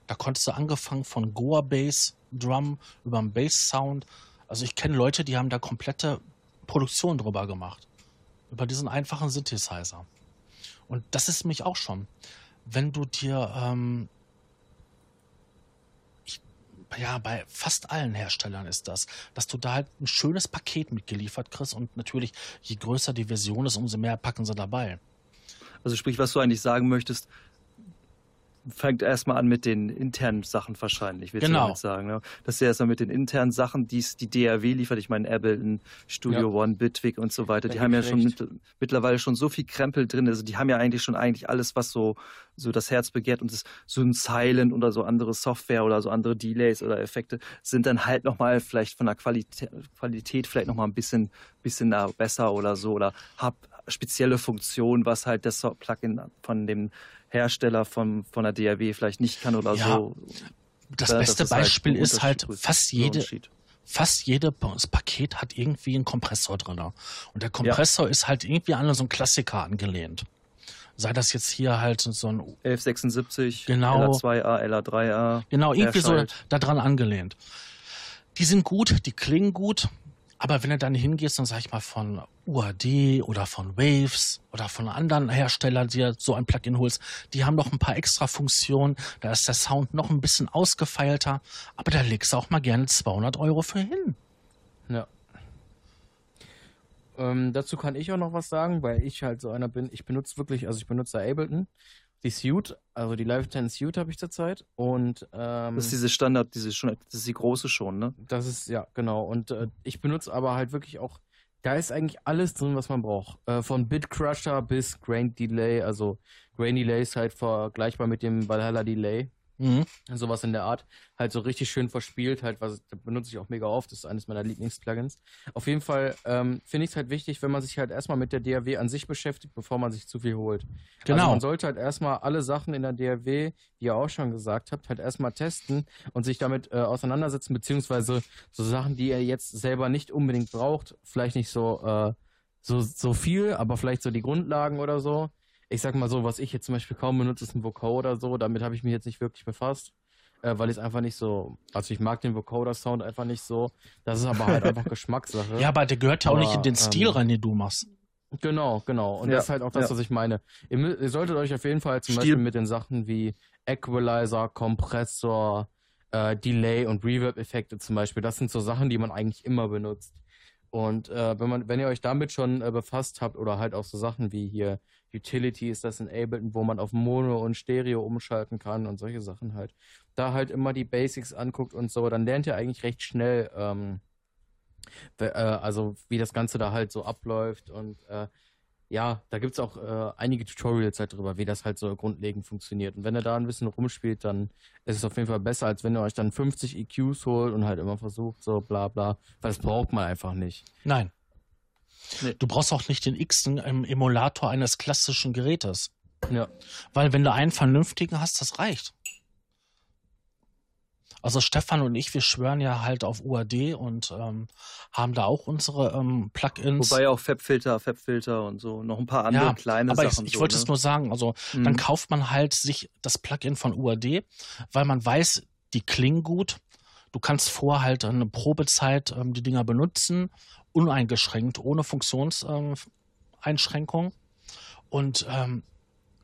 Da konntest du angefangen von Goa Bass, Drum, über den Bass Sound. Also ich kenne Leute, die haben da komplette Produktion drüber gemacht. Über diesen einfachen Synthesizer. Und das ist mich auch schon. Wenn du dir, ähm, ja, bei fast allen Herstellern ist das, dass du da halt ein schönes Paket mitgeliefert kriegst und natürlich, je größer die Version ist, umso mehr packen sie dabei. Also sprich, was du eigentlich sagen möchtest, fängt erstmal an mit den internen Sachen wahrscheinlich, willst Genau. damit sagen. Ne? Dass du erstmal mit den internen Sachen, die die DAW liefert, ich meine Ableton, Studio One, Bitwig und so weiter, die Da haben ja gebe schon ich mit, mittlerweile schon so viel Krempel drin, also die haben ja eigentlich schon eigentlich alles, was so, so das Herz begehrt und das, so ein Silent oder so andere Software oder so andere Delays oder Effekte sind dann halt nochmal vielleicht von der Qualität, Qualität vielleicht nochmal ein bisschen, bisschen na, besser oder so oder hab spezielle Funktionen, was halt das Plugin von dem Hersteller von, von der DAW vielleicht nicht kann oder Ja, so. Das Ja, beste ist halt Beispiel ein ist halt Unterschied, fast jede, fast jedes Paket hat irgendwie einen Kompressor drin. Und der Kompressor ist halt irgendwie an so einen Klassiker angelehnt. Sei das jetzt hier halt so ein, 1176, Genau. LA2A, LA3A. genau, irgendwie so Fairchild. da dran angelehnt. Die sind gut, die klingen gut, aber wenn du dann hingehst und sag ich mal von UAD oder von Waves oder von anderen Herstellern dir so ein Plugin holst, die haben noch ein paar extra Funktionen, da ist der Sound noch ein bisschen ausgefeilter, aber da legst du auch mal gerne 200 Euro für hin. Ja. Ähm, dazu kann ich auch noch was sagen, weil ich halt so einer bin. Ich benutze wirklich, also ich benutze Ableton. Die Suite, also die Live 10 Suite habe ich zurzeit. Und ähm, Das ist diese Standard, diese schon, das ist die große schon, ne? das ist, ja, genau. Und äh, ich benutze aber halt wirklich auch, da ist eigentlich alles drin, was man braucht. Äh, von Bitcrusher bis Grain Delay, also Grain Delay ist halt vergleichbar mit dem Valhalla Delay. Mhm. Sowas in der Art. Halt so richtig schön verspielt, halt, was benutze ich auch mega oft, das ist eines meiner Lieblingsplugins. Auf jeden Fall ähm, finde ich es halt wichtig, wenn man sich halt erstmal mit der DAW an sich beschäftigt, bevor man sich zu viel holt. Also genau. Also man sollte halt erstmal alle Sachen in der DAW, wie ihr auch schon gesagt habt, halt erstmal testen und sich damit äh, auseinandersetzen, beziehungsweise so Sachen, die ihr jetzt selber nicht unbedingt braucht, vielleicht nicht so, äh, so, so viel, aber vielleicht so die Grundlagen oder so ich sag mal so, was ich jetzt zum Beispiel kaum benutze, ist ein Vocoder so. Damit habe ich mich jetzt nicht wirklich befasst, äh, weil ich es einfach nicht so. Also ich mag den Vocoder-Sound einfach nicht so. Das ist aber halt einfach Geschmackssache. Ja, aber der gehört ja auch nicht in den Stil ähm, rein, den du machst. Genau, genau. Und ja, das ist halt auch das, ja. was ich meine. Ihr, ihr, solltet euch auf jeden Fall zum Stil. Beispiel mit den Sachen wie Equalizer, Kompressor, äh, Delay und Reverb-Effekte zum Beispiel, das sind so Sachen, die man eigentlich immer benutzt. Und äh, wenn man, wenn ihr euch damit schon äh, befasst habt oder halt auch so Sachen wie hier Utility ist das in Ableton, wo man auf Mono und Stereo umschalten kann und solche Sachen halt, da halt immer die Basics anguckt und so, dann lernt ihr eigentlich recht schnell, ähm, äh, also wie das Ganze da halt so abläuft und äh, ja, da gibt es auch äh, einige Tutorials halt drüber, wie das halt so grundlegend funktioniert. Und wenn ihr da ein bisschen rumspielt, dann ist es auf jeden Fall besser, als wenn ihr euch dann 50 EQs holt und halt immer versucht, so bla bla, weil das braucht man einfach nicht. Nein. Nee. Du brauchst auch nicht den X im Emulator eines klassischen Gerätes. Ja. Weil wenn du einen vernünftigen hast, das reicht. Also Stefan und ich, wir schwören ja halt auf UAD und ähm, haben da auch unsere ähm, Plugins. Wobei auch Fabfilter, Fabfilter und so, noch ein paar andere ja, kleine aber Sachen. Ich, ich so, wollte ne? es nur sagen, also mhm. dann kauft man halt sich das Plugin von UAD, weil man weiß, die klingen gut. Du kannst vor halt eine Probezeit ähm, die Dinger benutzen, uneingeschränkt, ohne Funktionseinschränkung. Und ähm,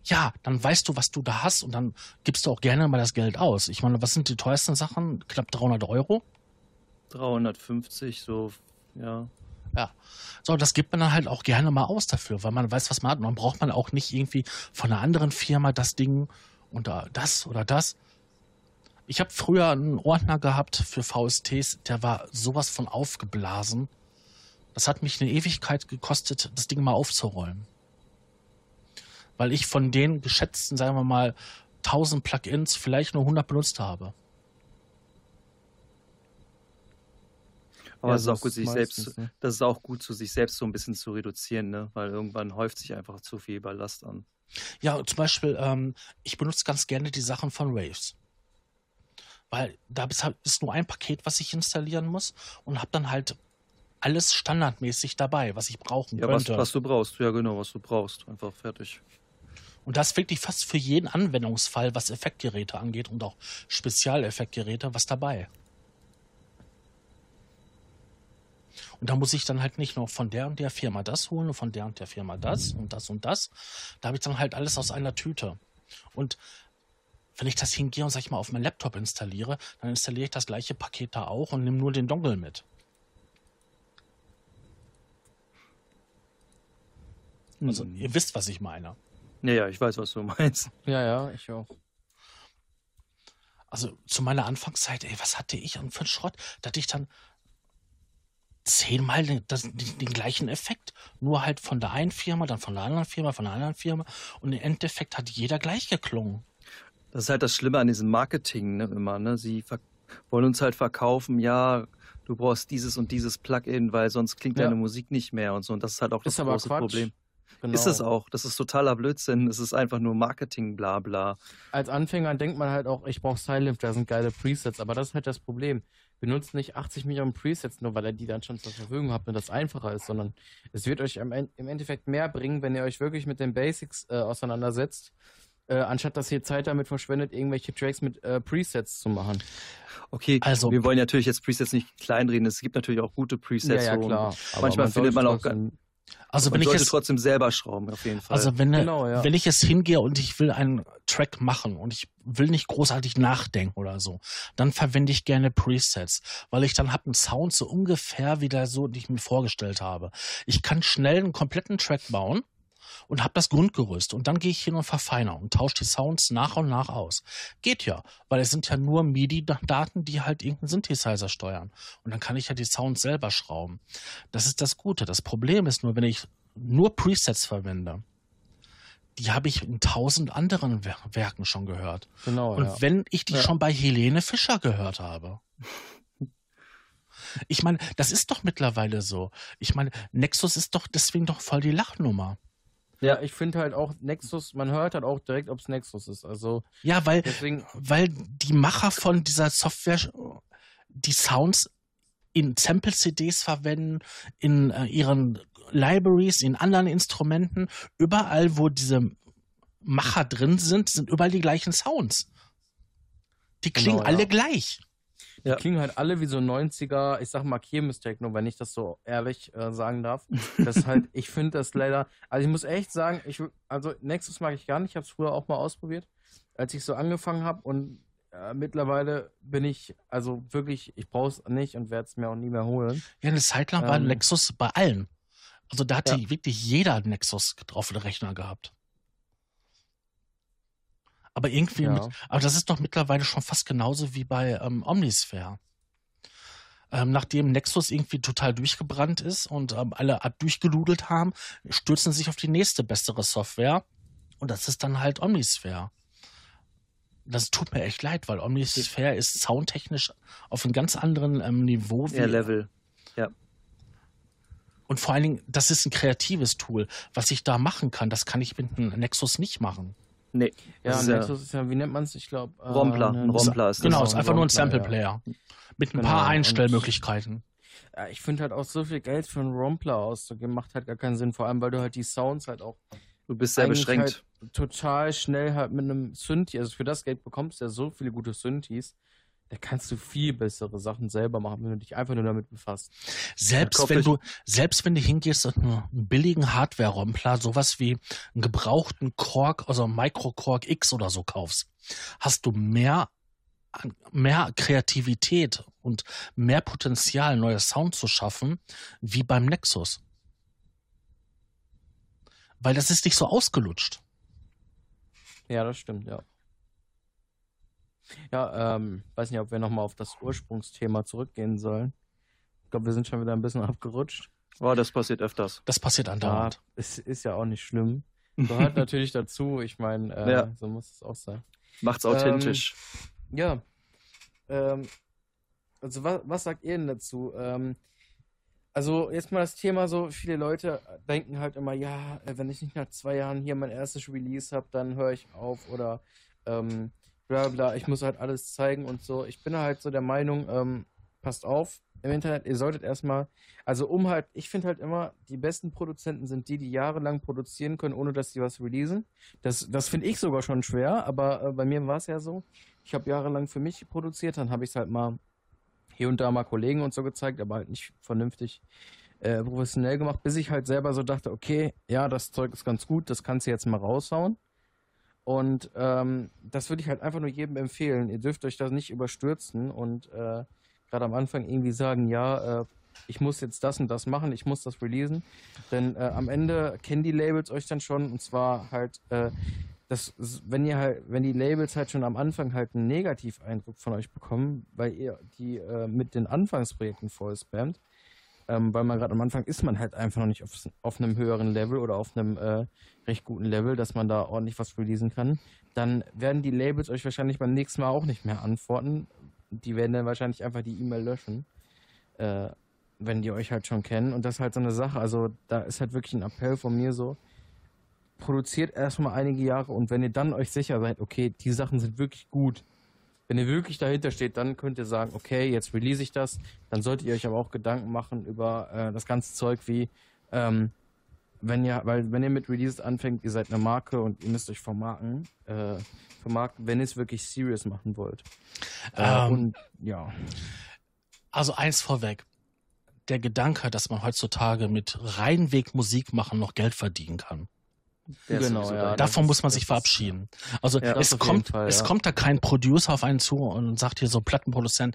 ja, dann weißt du, was du da hast und dann gibst du auch gerne mal das Geld aus. Ich meine, was sind die teuersten Sachen? Knapp 300 Euro? 350, so, ja. Ja. So, das gibt man dann halt auch gerne mal aus dafür, weil man weiß, was man hat. Und dann braucht man auch nicht irgendwie von einer anderen Firma das Ding und das oder das. Ich habe früher einen Ordner gehabt für VSTs, der war sowas von aufgeblasen. Das hat mich eine Ewigkeit gekostet, das Ding mal aufzurollen weil ich von den geschätzten, sagen wir mal, 1000 Plugins vielleicht nur 100 benutzt habe. Aber ja, das ist auch gut, sich selbst, ne? das ist auch gut, zu sich selbst so ein bisschen zu reduzieren, ne? weil irgendwann häuft sich einfach zu viel Ballast an. Ja, zum Beispiel, ähm, ich benutze ganz gerne die Sachen von Waves. Weil da ist nur ein Paket, was ich installieren muss und habe dann halt alles standardmäßig dabei, was ich brauchen ja, könnte. Was, was du brauchst, ja genau, was du brauchst. Einfach fertig. Und das wirklich fast für jeden Anwendungsfall, was Effektgeräte angeht und auch Spezialeffektgeräte, was dabei. Und da muss ich dann halt nicht nur von der und der Firma das holen und von der und der Firma das und das und das. Da habe ich dann halt alles aus einer Tüte. Und wenn ich das hingehe und sag ich mal auf meinen Laptop installiere, dann installiere ich das gleiche Paket da auch und nehme nur den Dongle mit. Also, hm. ihr wisst, was ich meine. Ja, ja, ich weiß, was du meinst. Ja, ja, ich auch. Also zu meiner Anfangszeit, ey, was hatte ich an für einen Schrott? Da hatte ich dann zehnmal den, das, den, den, gleichen Effekt. Nur halt von der einen Firma, dann von der anderen Firma, von der anderen Firma. Und im Endeffekt hat jeder gleich geklungen. Das ist halt das Schlimme an diesem Marketing ne, immer. Ne? Sie wollen uns halt verkaufen, ja, du brauchst dieses und dieses Plugin, weil sonst klingt ja. deine Musik nicht mehr und so. Und das ist halt auch das ist große Problem. Genau. Ist es auch. Das ist totaler Blödsinn. Es ist einfach nur Marketing, bla bla. Als Anfänger denkt man halt auch, ich brauche Silent, da sind geile Presets, aber das ist halt das Problem. Benutzt nicht 80 Millionen Presets, nur weil ihr die dann schon zur Verfügung habt und das einfacher ist, sondern es wird euch im Endeffekt mehr bringen, wenn ihr euch wirklich mit den Basics äh, auseinandersetzt, äh, anstatt dass ihr Zeit damit verschwendet, irgendwelche Tracks mit äh, Presets zu machen. Okay, also wir wollen natürlich jetzt Presets nicht kleinreden. Es gibt natürlich auch gute Presets. Ja, ja klar. manchmal man findet man auch also wenn ich sollte es trotzdem selber schrauben, auf jeden Fall. Also wenn, genau, ja. wenn ich jetzt hingehe und ich will einen Track machen und ich will nicht großartig nachdenken oder so, dann verwende ich gerne Presets, weil ich dann habe einen Sound so ungefähr wie der so, den ich mir vorgestellt habe. Ich kann schnell einen kompletten Track bauen und habe das Grundgerüst und dann gehe ich hin und verfeiner und tausche die Sounds nach und nach aus. Geht ja, weil es sind ja nur MIDI-Daten, die halt irgendeinen Synthesizer steuern. Und dann kann ich ja die Sounds selber schrauben. Das ist das Gute. Das Problem ist nur, wenn ich nur Presets verwende, die habe ich in tausend anderen Werken schon gehört. Genau. Und ja. wenn ich die Ja. schon bei Helene Fischer gehört habe. Ich meine, das ist doch mittlerweile so. Ich meine, Nexus ist doch deswegen doch voll die Lachnummer. Ja, ich finde halt auch Nexus, man hört halt auch direkt, ob es Nexus ist. Also Ja, weil, deswegen, weil die Macher von dieser Software die Sounds in Sample-CDs verwenden, in äh, ihren Libraries, in anderen Instrumenten, überall, wo diese Macher drin sind, sind überall die gleichen Sounds. Die klingen Genau, ja. alle gleich. Die Ja. klingen halt alle wie so 90er, ich sag mal Kirmes-Techno, wenn ich das so ehrlich äh, sagen darf. Das ist halt, ich finde das leider, also ich muss echt sagen, ich, also Nexus mag ich gar nicht, ich habe es früher auch mal ausprobiert, als ich so angefangen habe und äh, mittlerweile bin ich, also wirklich, ich brauche es nicht und werde es mir auch nie mehr holen. Ja, eine Zeit lang war Ähm. Nexus bei allen. Also da hatte wirklich jeder Nexus drauf den Rechner gehabt. Aber irgendwie, Ja. mit, aber das ist doch mittlerweile schon fast genauso wie bei ähm, Omnisphere. Ähm, nachdem Nexus irgendwie total durchgebrannt ist und ähm, alle ab durchgeludelt haben, stürzen sie sich auf die nächste bessere Software und das ist dann halt Omnisphere. Das tut mir echt leid, weil Omnisphere ist soundtechnisch auf einem ganz anderen ähm, Niveau wie Ja, Level. und vor allen Dingen, das ist ein kreatives Tool. Was ich da machen kann, das kann ich mit einem Nexus nicht machen. Nee. Ja, ist Nexus ist ja, wie nennt man es? Ich glaube. Äh, Rompler. Ein Rompler ist das. Genau, es ist ein einfach nur ein Rompler, Sample ja. Player. Mit ein Genau, paar Einstellmöglichkeiten. Ja, ich finde halt auch so viel Geld für einen Rompler auszugeben, macht halt gar keinen Sinn. Vor allem, weil du halt die Sounds halt auch Du bist sehr beschränkt. Halt total schnell halt mit einem Synthi, also für das Geld bekommst du ja so viele gute Synthes, da kannst du viel bessere Sachen selber machen, wenn du dich einfach nur damit befasst. Selbst wenn du, selbst wenn du hingehst und einen billigen Hardware-Rompler, sowas wie einen gebrauchten Korg, also Micro Korg X oder so kaufst, hast du mehr, mehr Kreativität und mehr Potenzial, neue Sound zu schaffen, wie beim Nexus. Weil das ist nicht so ausgelutscht. Ja, das stimmt, ja. Ja, ähm, weiß nicht, ob wir nochmal auf das Ursprungsthema zurückgehen sollen. Ich glaube, wir sind schon wieder ein bisschen abgerutscht. Oh, das passiert öfters. Das passiert Ja, andauernd. es ist ja auch nicht schlimm. Gehört natürlich dazu. Ich meine, äh, Ja. so muss es auch sein. Macht's authentisch. Ja. Ähm, also was, was sagt ihr denn dazu? Ähm, also jetzt mal das Thema so, viele Leute denken halt immer, ja, äh, wenn ich nicht nach zwei Jahren hier mein erstes Release habe, dann höre ich auf oder ähm, bla bla, ich muss halt alles zeigen und so. Ich bin halt so der Meinung, ähm, passt auf im Internet, ihr solltet erstmal, also um halt, ich finde halt immer, die besten Produzenten sind die, die jahrelang produzieren können, ohne dass sie was releasen. Das, das finde ich sogar schon schwer, aber äh, bei mir war es ja so. Ich habe jahrelang für mich produziert, dann habe ich es halt mal hier und da mal Kollegen und so gezeigt, aber halt nicht vernünftig äh, professionell gemacht, bis ich halt selber so dachte, okay, ja, das Zeug ist ganz gut, das kannst du jetzt mal raushauen. Und ähm, das würde ich halt einfach nur jedem empfehlen. Ihr dürft euch da nicht überstürzen und äh, gerade am Anfang irgendwie sagen, ja, äh, ich muss jetzt das und das machen, ich muss das releasen. Denn äh, am Ende kennen die Labels euch dann schon und zwar halt, äh, das, wenn ihr halt, wenn die Labels halt schon am Anfang halt einen Negativeindruck von euch bekommen, weil ihr die äh, mit den Anfangsprojekten voll spammt, ähm, weil man gerade am Anfang ist man halt einfach noch nicht auf, auf einem höheren Level oder auf einem äh, recht guten Level, dass man da ordentlich was releasen kann, dann werden die Labels euch wahrscheinlich beim nächsten Mal auch nicht mehr antworten. Die werden dann wahrscheinlich einfach die E-Mail löschen, äh, wenn die euch halt schon kennen. Und das ist halt so eine Sache. Also da ist halt wirklich ein Appell von mir so, produziert erstmal einige Jahre und wenn ihr dann euch sicher seid, okay, die Sachen sind wirklich gut, wenn ihr wirklich dahinter steht, dann könnt ihr sagen, okay, jetzt release ich das. Dann solltet ihr euch aber auch Gedanken machen über äh, das ganze Zeug wie, ähm, wenn ihr, weil wenn ihr mit Releases anfängt, ihr seid eine Marke und ihr müsst euch vermarkten, äh, vermarkten, wenn ihr es wirklich serious machen wollt. Äh, Ähm, und ja. Also eins vorweg. Der Gedanke, dass man heutzutage mit Reinweg Musik machen noch Geld verdienen kann. Der genau, ja. Davon muss man sich verabschieden. Also Ja, es kommt, Fall, es ja. kommt da kein Producer auf einen zu und sagt hier so Plattenproduzent,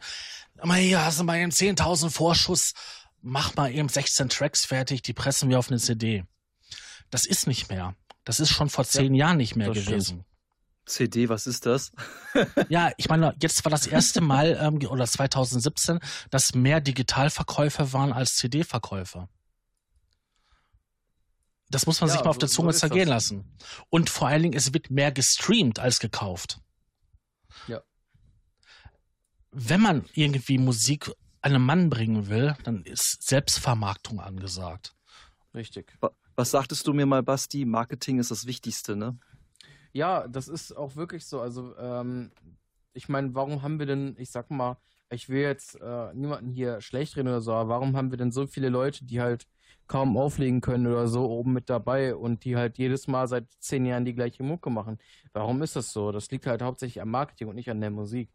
mal hier hast du mal eben 10.000 Vorschuss, mach mal eben 16 Tracks fertig, die pressen wir auf eine CD. Das ist nicht mehr. Das ist schon vor zehn Jahren nicht mehr gewesen. CD, was ist das? Ja, ich meine, jetzt war das erste Mal, ähm, oder 2017, dass mehr Digitalverkäufe waren als CD-Verkäufe. Das muss man Ja, sich mal auf so- der Zunge so zergehen das. lassen. Und vor allen Dingen, es wird mehr gestreamt als gekauft. Ja. Wenn man irgendwie Musik einem Mann bringen will, dann ist Selbstvermarktung angesagt. Richtig. Wa- Was sagtest du mir mal, Basti? Marketing ist das Wichtigste, ne? Ja, das ist auch wirklich so. Also, ähm, ich meine, warum haben wir denn, ich sag mal, ich will jetzt äh, niemanden hier schlecht reden oder so, aber warum haben wir denn so viele Leute, die halt kaum auflegen können oder so oben mit dabei und die halt jedes Mal seit zehn Jahren die gleiche Mucke machen? Warum ist das so? Das liegt halt hauptsächlich am Marketing und nicht an der Musik.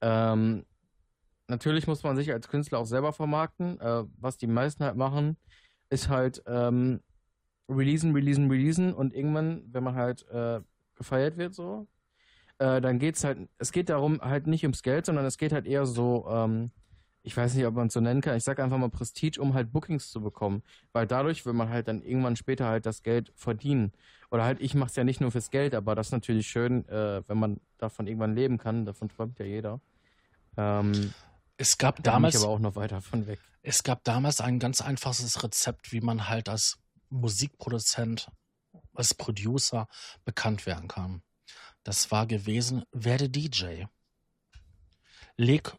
Ähm, natürlich muss man sich als Künstler auch selber vermarkten. Äh, was die meisten halt machen, ist halt ähm, releasen, releasen, releasen und irgendwann, wenn man halt äh, gefeiert wird, so, äh, dann geht's halt, es geht darum halt nicht ums Geld, sondern es geht halt eher so, ähm, ich weiß nicht, ob man es so nennen kann, ich sag einfach mal Prestige, um halt Bookings zu bekommen, weil dadurch will man halt dann irgendwann später halt das Geld verdienen. Oder halt, ich mach's ja nicht nur fürs Geld, aber das ist natürlich schön, äh, wenn man davon irgendwann leben kann, davon träumt ja jeder. Ähm, Es gab da damals, aber auch noch weit davon weg. es gab damals ein ganz einfaches Rezept, wie man halt als Musikproduzent, als Producer bekannt werden kann. Das war gewesen, werde DJ. Leg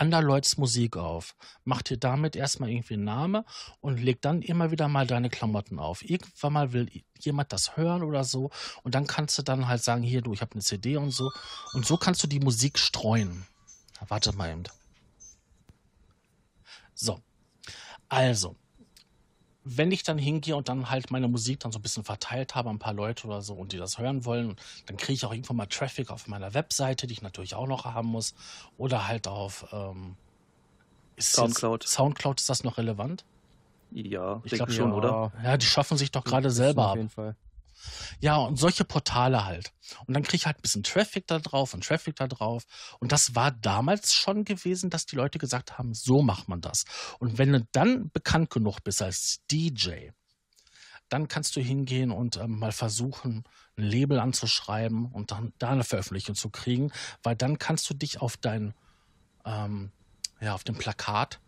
anderleuts Musik auf. Mach dir damit erstmal irgendwie einen Namen und leg dann immer wieder mal deine Klamotten auf. Irgendwann mal will jemand das hören oder so und dann kannst du dann halt sagen, hier du, ich habe eine CD und so. Und so kannst du die Musik streuen. Warte mal eben. So. Also, wenn ich dann hingehe und dann halt meine Musik dann so ein bisschen verteilt habe, ein paar Leute oder so, und die das hören wollen, dann kriege ich auch irgendwann mal Traffic auf meiner Webseite, die ich natürlich auch noch haben muss. Oder halt auf ähm, Soundcloud. Jetzt, Soundcloud, ist das noch relevant? Ja, Ich denke glaub, schon, ja. oder? Ja, die schaffen sich doch gerade selber auf ab. jeden Fall. Ja, und solche Portale halt. Und dann kriege ich halt ein bisschen Traffic da drauf und Traffic da drauf. Und das war damals schon gewesen, dass die Leute gesagt haben, so macht man das. Und wenn du dann bekannt genug bist als DJ, dann kannst du hingehen und ähm, mal versuchen, ein Label anzuschreiben und dann da eine Veröffentlichung zu kriegen, weil dann kannst du dich auf dein, ähm, ja, auf dem Plakat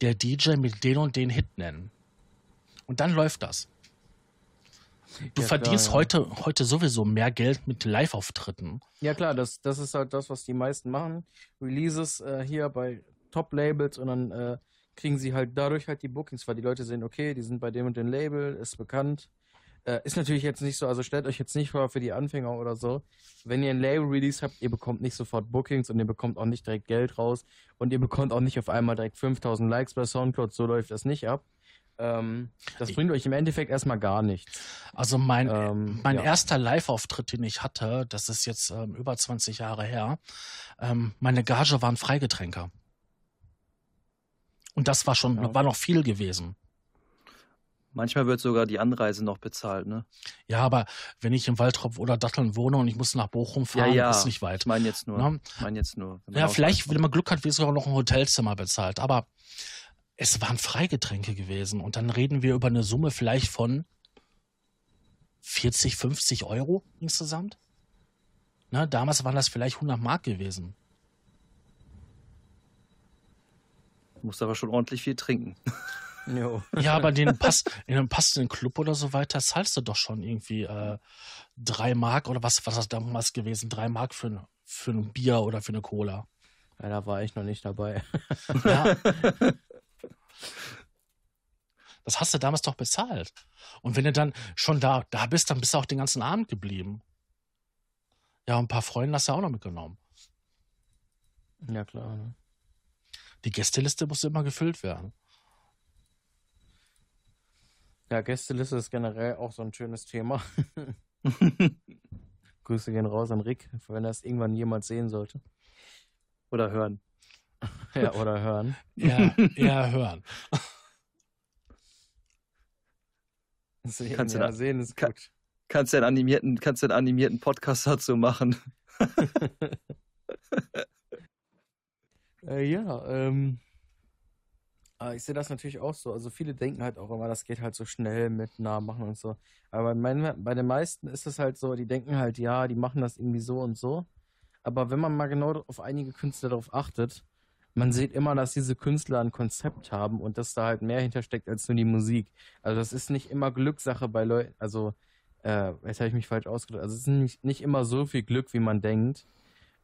der DJ mit den und den Hit nennen. Und dann läuft das. Du Ja, verdienst klar, ja. heute, heute sowieso mehr Geld mit Live-Auftritten. Ja klar, das, das ist halt das, was die meisten machen. Releases äh, hier bei Top-Labels und dann äh, kriegen sie halt dadurch halt die Bookings, weil die Leute sehen, okay, die sind bei dem und dem Label, ist bekannt. Äh, ist natürlich jetzt nicht so, also stellt euch jetzt nicht vor für die Anfänger oder so. Wenn ihr ein Label-Release habt, ihr bekommt nicht sofort Bookings und ihr bekommt auch nicht direkt Geld raus und ihr bekommt auch nicht auf einmal direkt 5000 Likes bei Soundcloud, so läuft das nicht ab. Ähm, das bringt euch im Endeffekt erstmal gar nichts. Also mein, Ähm, mein ja. erster Live-Auftritt, den ich hatte, das ist jetzt ähm, über 20 Jahre her, ähm, meine Gage waren Freigetränke. Und das war schon, Ja. war noch viel gewesen. Manchmal wird sogar die Anreise noch bezahlt, ne? Ja, aber wenn ich im Waldrop oder Datteln wohne und ich muss nach Bochum fahren, ist nicht weit. Ich meine jetzt nur. Ne? Ich meine jetzt nur. Ja, auch- vielleicht, wenn man Glück hat, wird sogar noch ein Hotelzimmer bezahlt. Aber es waren Freigetränke gewesen. Und dann reden wir über eine Summe vielleicht von 40, 50 Euro insgesamt. Ne, damals waren das vielleicht 100 Mark gewesen. Muss aber schon ordentlich viel trinken. Jo. Ja, aber den Pass, in einem passenden Club oder so weiter zahlst du doch schon irgendwie äh, drei Mark oder was, was das damals gewesen? Drei Mark für ein, für ein Bier oder für eine Cola. Ja, da war ich noch nicht dabei. Ja. Das hast du damals doch bezahlt. Und wenn du dann schon da, da bist, dann bist du auch den ganzen Abend geblieben. Ja, und ein paar Freunde hast du auch noch mitgenommen. Ja, klar. Ne? Die Gästeliste musste immer gefüllt werden. Ja, Gästeliste ist generell auch so ein schönes Thema. Grüße gehen raus an Rick, wenn er es irgendwann jemals sehen sollte. Oder hören. Ja, oder hören. Ja, eher hören. Sehen, Kannst du ja, da- sehen ist kann- gut. Kannst du einen animierten, kannst du einen animierten Podcast dazu machen? Äh, ja, ähm. aber ich sehe das natürlich auch so. Also viele denken halt auch immer, das geht halt so schnell mit Nachmachen und so. Aber mein, bei den meisten ist es halt so, die denken halt, ja, die machen das irgendwie so und so. Aber wenn man mal genau auf einige Künstler darauf achtet, man sieht immer, dass diese Künstler ein Konzept haben und dass da halt mehr hintersteckt als nur die Musik. Also das ist nicht immer Glückssache bei Leuten, also äh, jetzt habe ich mich falsch ausgedrückt. Also es ist nicht, nicht immer so viel Glück, wie man denkt.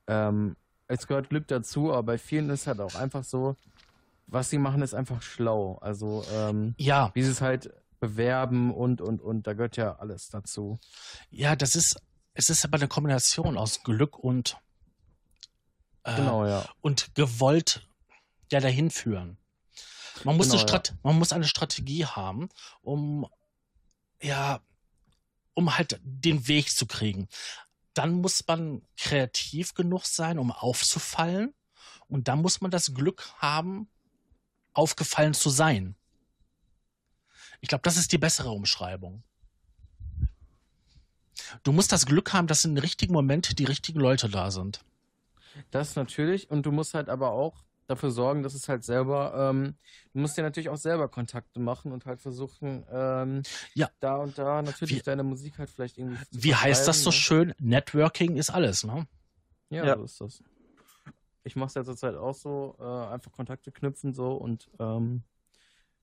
Ähm, es gehört Glück dazu, aber bei vielen ist halt auch einfach so, was sie machen, ist einfach schlau. Also ähm, ja. wie sie es halt bewerben und und und da gehört ja alles dazu. Ja, das ist es ist aber eine Kombination aus Glück und genau, ja. und gewollt ja dahin führen. Man muss, genau, ja. man muss eine Strategie haben, um ja, um halt den Weg zu kriegen. Dann muss man kreativ genug sein, um aufzufallen. Und dann muss man das Glück haben, aufgefallen zu sein. Ich glaube, das ist die bessere Umschreibung. Du musst das Glück haben, dass in den richtigen Moment die richtigen Leute da sind. Das natürlich. Und du musst halt aber auch dafür sorgen, dass es halt selber, ähm, du musst dir natürlich auch selber Kontakte machen und halt versuchen, ähm, ja. da und da natürlich wie, deine Musik halt vielleicht irgendwie. Wie heißt das so ne? schön? Networking ist alles, ne? Ja, ja. so ist das. Ich mache es ja zurzeit auch so, äh, einfach Kontakte knüpfen so und ähm,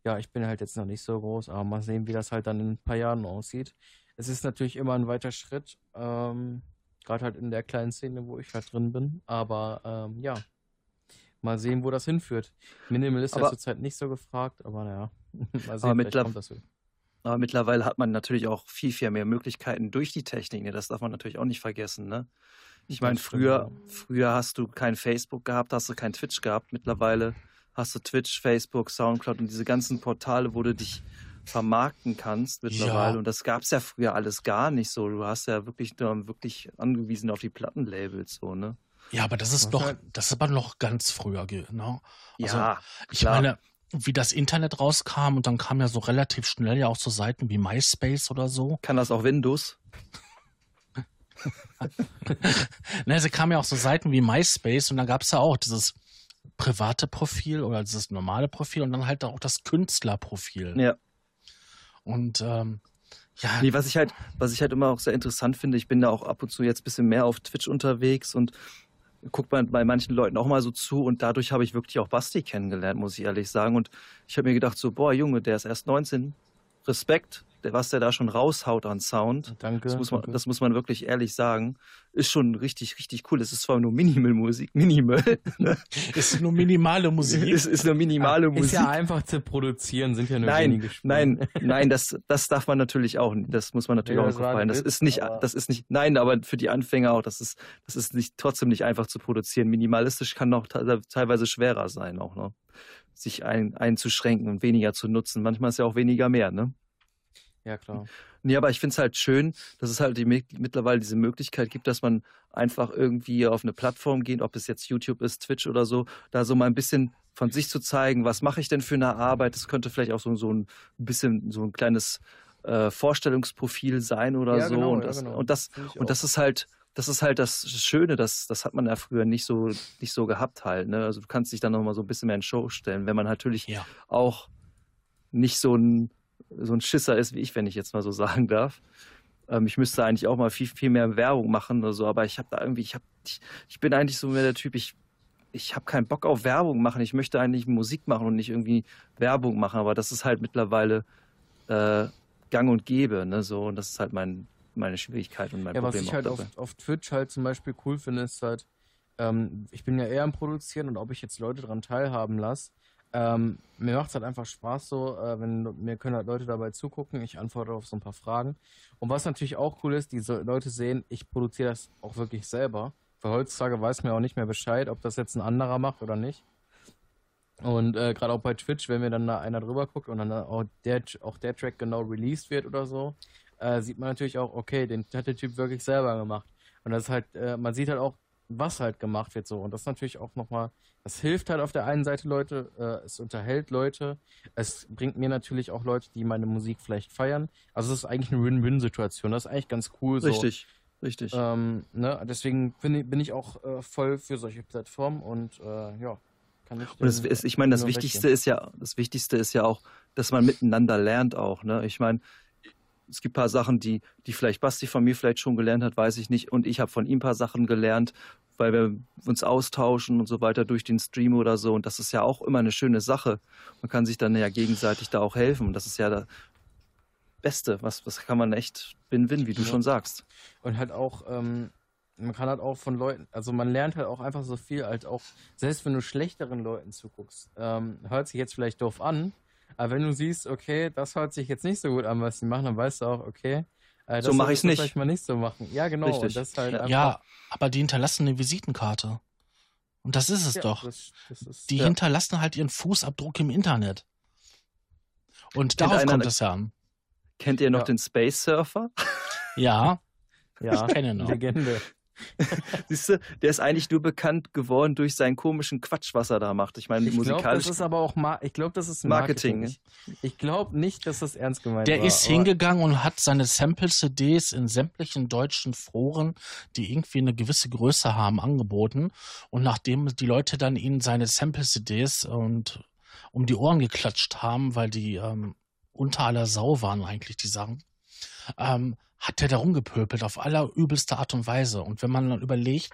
ja, ich bin halt jetzt noch nicht so groß, aber mal sehen, wie das halt dann in ein paar Jahren aussieht. Es ist natürlich immer ein weiter Schritt, ähm, gerade halt in der kleinen Szene, wo ich halt drin bin, aber ähm, ja, mal sehen, wo das hinführt. Minimal ist aber, ja zurzeit nicht so gefragt, aber naja, mal sehen, aber kommt das Aber mittlerweile hat man natürlich auch viel, viel mehr Möglichkeiten durch die Technik. Ne? Das darf man natürlich auch nicht vergessen. Ne? Ich meine, früher, früher hast du kein Facebook gehabt, hast du kein Twitch gehabt. Mittlerweile hast du Twitch, Facebook, Soundcloud und diese ganzen Portale, wo du dich vermarkten kannst mittlerweile. Ja. Und das gab es ja früher alles gar nicht so. Du hast ja wirklich, wirklich angewiesen auf die Plattenlabels so, ne? Ja, aber das ist doch, halt das ist aber noch ganz früher, ne? Also, ja, ich klar. meine, wie das Internet rauskam und dann kam ja so relativ schnell ja auch so Seiten wie MySpace oder so. Kann das auch Windows? ne, sie kamen ja auch so Seiten wie MySpace und dann gab es ja auch dieses private Profil oder dieses normale Profil und dann halt auch das Künstlerprofil. Ja. Und ähm, ja. Nee, was ich halt, was ich halt immer auch sehr interessant finde, ich bin da auch ab und zu jetzt ein bisschen mehr auf Twitch unterwegs und guckt man bei manchen Leuten auch mal so zu und dadurch habe ich wirklich auch Basti kennengelernt, muss ich ehrlich sagen. Und ich habe mir gedacht, so, boah, Junge, der ist erst 19, Respekt, was der da schon raushaut an Sound. Danke. Das muss man, danke. Das muss man wirklich ehrlich sagen. Ist schon richtig, richtig cool. Es ist zwar nur Minimal-Musik, Minimal. ist nur minimale Musik. ist, ist nur minimale Musik. Ist ja einfach zu produzieren, sind ja nur nein, wenige Spuren. Nein, nein, das, das darf man natürlich auch, das muss man natürlich ja, auch gefallen. Das ist nicht, das ist nicht, nein, aber für die Anfänger auch, das ist, das ist nicht, trotzdem nicht einfach zu produzieren. Minimalistisch kann noch teilweise schwerer sein auch, ne? Sich ein, einzuschränken und weniger zu nutzen. Manchmal ist ja auch weniger mehr, ne? Ja, klar. Nee, aber ich finde es halt schön, dass es halt die, mittlerweile diese Möglichkeit gibt, dass man einfach irgendwie auf eine Plattform geht, ob es jetzt YouTube ist, Twitch oder so, da so mal ein bisschen von sich zu zeigen, was mache ich denn für eine Arbeit. Das könnte vielleicht auch so, so ein bisschen so ein kleines äh, Vorstellungsprofil sein oder ja, so. Genau, und, das, ja, genau. und, das, und das ist halt, das ist halt das Schöne, das, das hat man ja früher nicht so, nicht so gehabt halt. Ne? Also du kannst dich dann nochmal so ein bisschen mehr in Show stellen, wenn man natürlich ja. auch nicht so ein so ein Schisser ist wie ich, wenn ich jetzt mal so sagen darf. Ähm, ich müsste eigentlich auch mal viel, viel mehr Werbung machen oder so, aber ich habe da irgendwie, ich, hab, ich, ich bin eigentlich so mehr der Typ, ich, ich habe keinen Bock auf Werbung machen. Ich möchte eigentlich Musik machen und nicht irgendwie Werbung machen, aber das ist halt mittlerweile äh, gang und gäbe, ne, so, und das ist halt mein, meine Schwierigkeit und mein ja, Problem. Was ich halt auf, auf, Twitch halt zum Beispiel cool finde, ist halt, ähm, ich bin ja eher am Produzieren und ob ich jetzt Leute daran teilhaben lasse, ähm, mir macht es halt einfach Spaß so, äh, wenn mir können halt Leute dabei zugucken, ich antworte auf so ein paar Fragen. Und was natürlich auch cool ist, diese Leute sehen, ich produziere das auch wirklich selber. Weil heutzutage weiß man auch nicht mehr Bescheid, ob das jetzt ein anderer macht oder nicht. Und äh, gerade auch bei Twitch, wenn mir dann da einer drüber guckt und dann auch der, auch der Track genau released wird oder so, äh, sieht man natürlich auch, okay, den hat der Typ wirklich selber gemacht. Und das ist halt, äh, man sieht halt auch, was halt gemacht wird so. Und das ist natürlich auch nochmal, das hilft halt auf der einen Seite Leute, äh, es unterhält Leute, es bringt mir natürlich auch Leute, die meine Musik vielleicht feiern. Also es ist eigentlich eine Win-Win-Situation. Das ist eigentlich ganz cool. So. Richtig, richtig. Ähm, ne? Deswegen bin, bin ich auch äh, voll für solche Plattformen und äh, ja. Kann ich, und das ist, ich meine, das Wichtigste ist ja, das Wichtigste ist ja auch, dass man miteinander lernt auch. Ne? Ich meine, es gibt ein paar Sachen, die, die vielleicht Basti von mir vielleicht schon gelernt hat, weiß ich nicht. Und ich habe von ihm ein paar Sachen gelernt, weil wir uns austauschen und so weiter durch den Stream oder so. Und das ist ja auch immer eine schöne Sache. Man kann sich dann ja gegenseitig da auch helfen. Und das ist ja das Beste. Was, was kann man echt win-win, wie du ja. schon sagst. Und halt auch, ähm, man kann halt auch von Leuten, also man lernt halt auch einfach so viel, halt auch, selbst wenn du schlechteren Leuten zuguckst, ähm, hört sich jetzt vielleicht doof an, aber wenn du siehst, okay, das hört sich jetzt nicht so gut an, was sie machen, dann weißt du auch, okay, äh, so mache ich es nicht. Vielleicht mal nicht so machen. Ja, genau. Richtig. Halt ja, aber die hinterlassen eine Visitenkarte. Und das ist es ja, doch. Das, das ist, die ja. hinterlassen halt ihren Fußabdruck im Internet. Und darauf kommt es ja an. Kennt ihr noch ja. den Space Surfer? Ja. Ja, ich kenne noch. Legende. Siehst du, der ist eigentlich nur bekannt geworden durch seinen komischen Quatsch, was er da macht. Ich meine, ich musikalisch. Glaub, das ist aber auch, Ma ich glaube, das ist Marketing. Marketing. Ich, ich glaube nicht, dass das ernst gemeint der war. Der ist hingegangen und hat seine Sample-CDs in sämtlichen deutschen Foren, die irgendwie eine gewisse Größe haben, angeboten. Und nachdem die Leute dann ihnen seine Sample-CDs und um die Ohren geklatscht haben, weil die ähm, unter aller Sau waren eigentlich die Sachen, ähm, hat der da rumgepöpelt auf allerübelste Art und Weise. Und wenn man dann überlegt,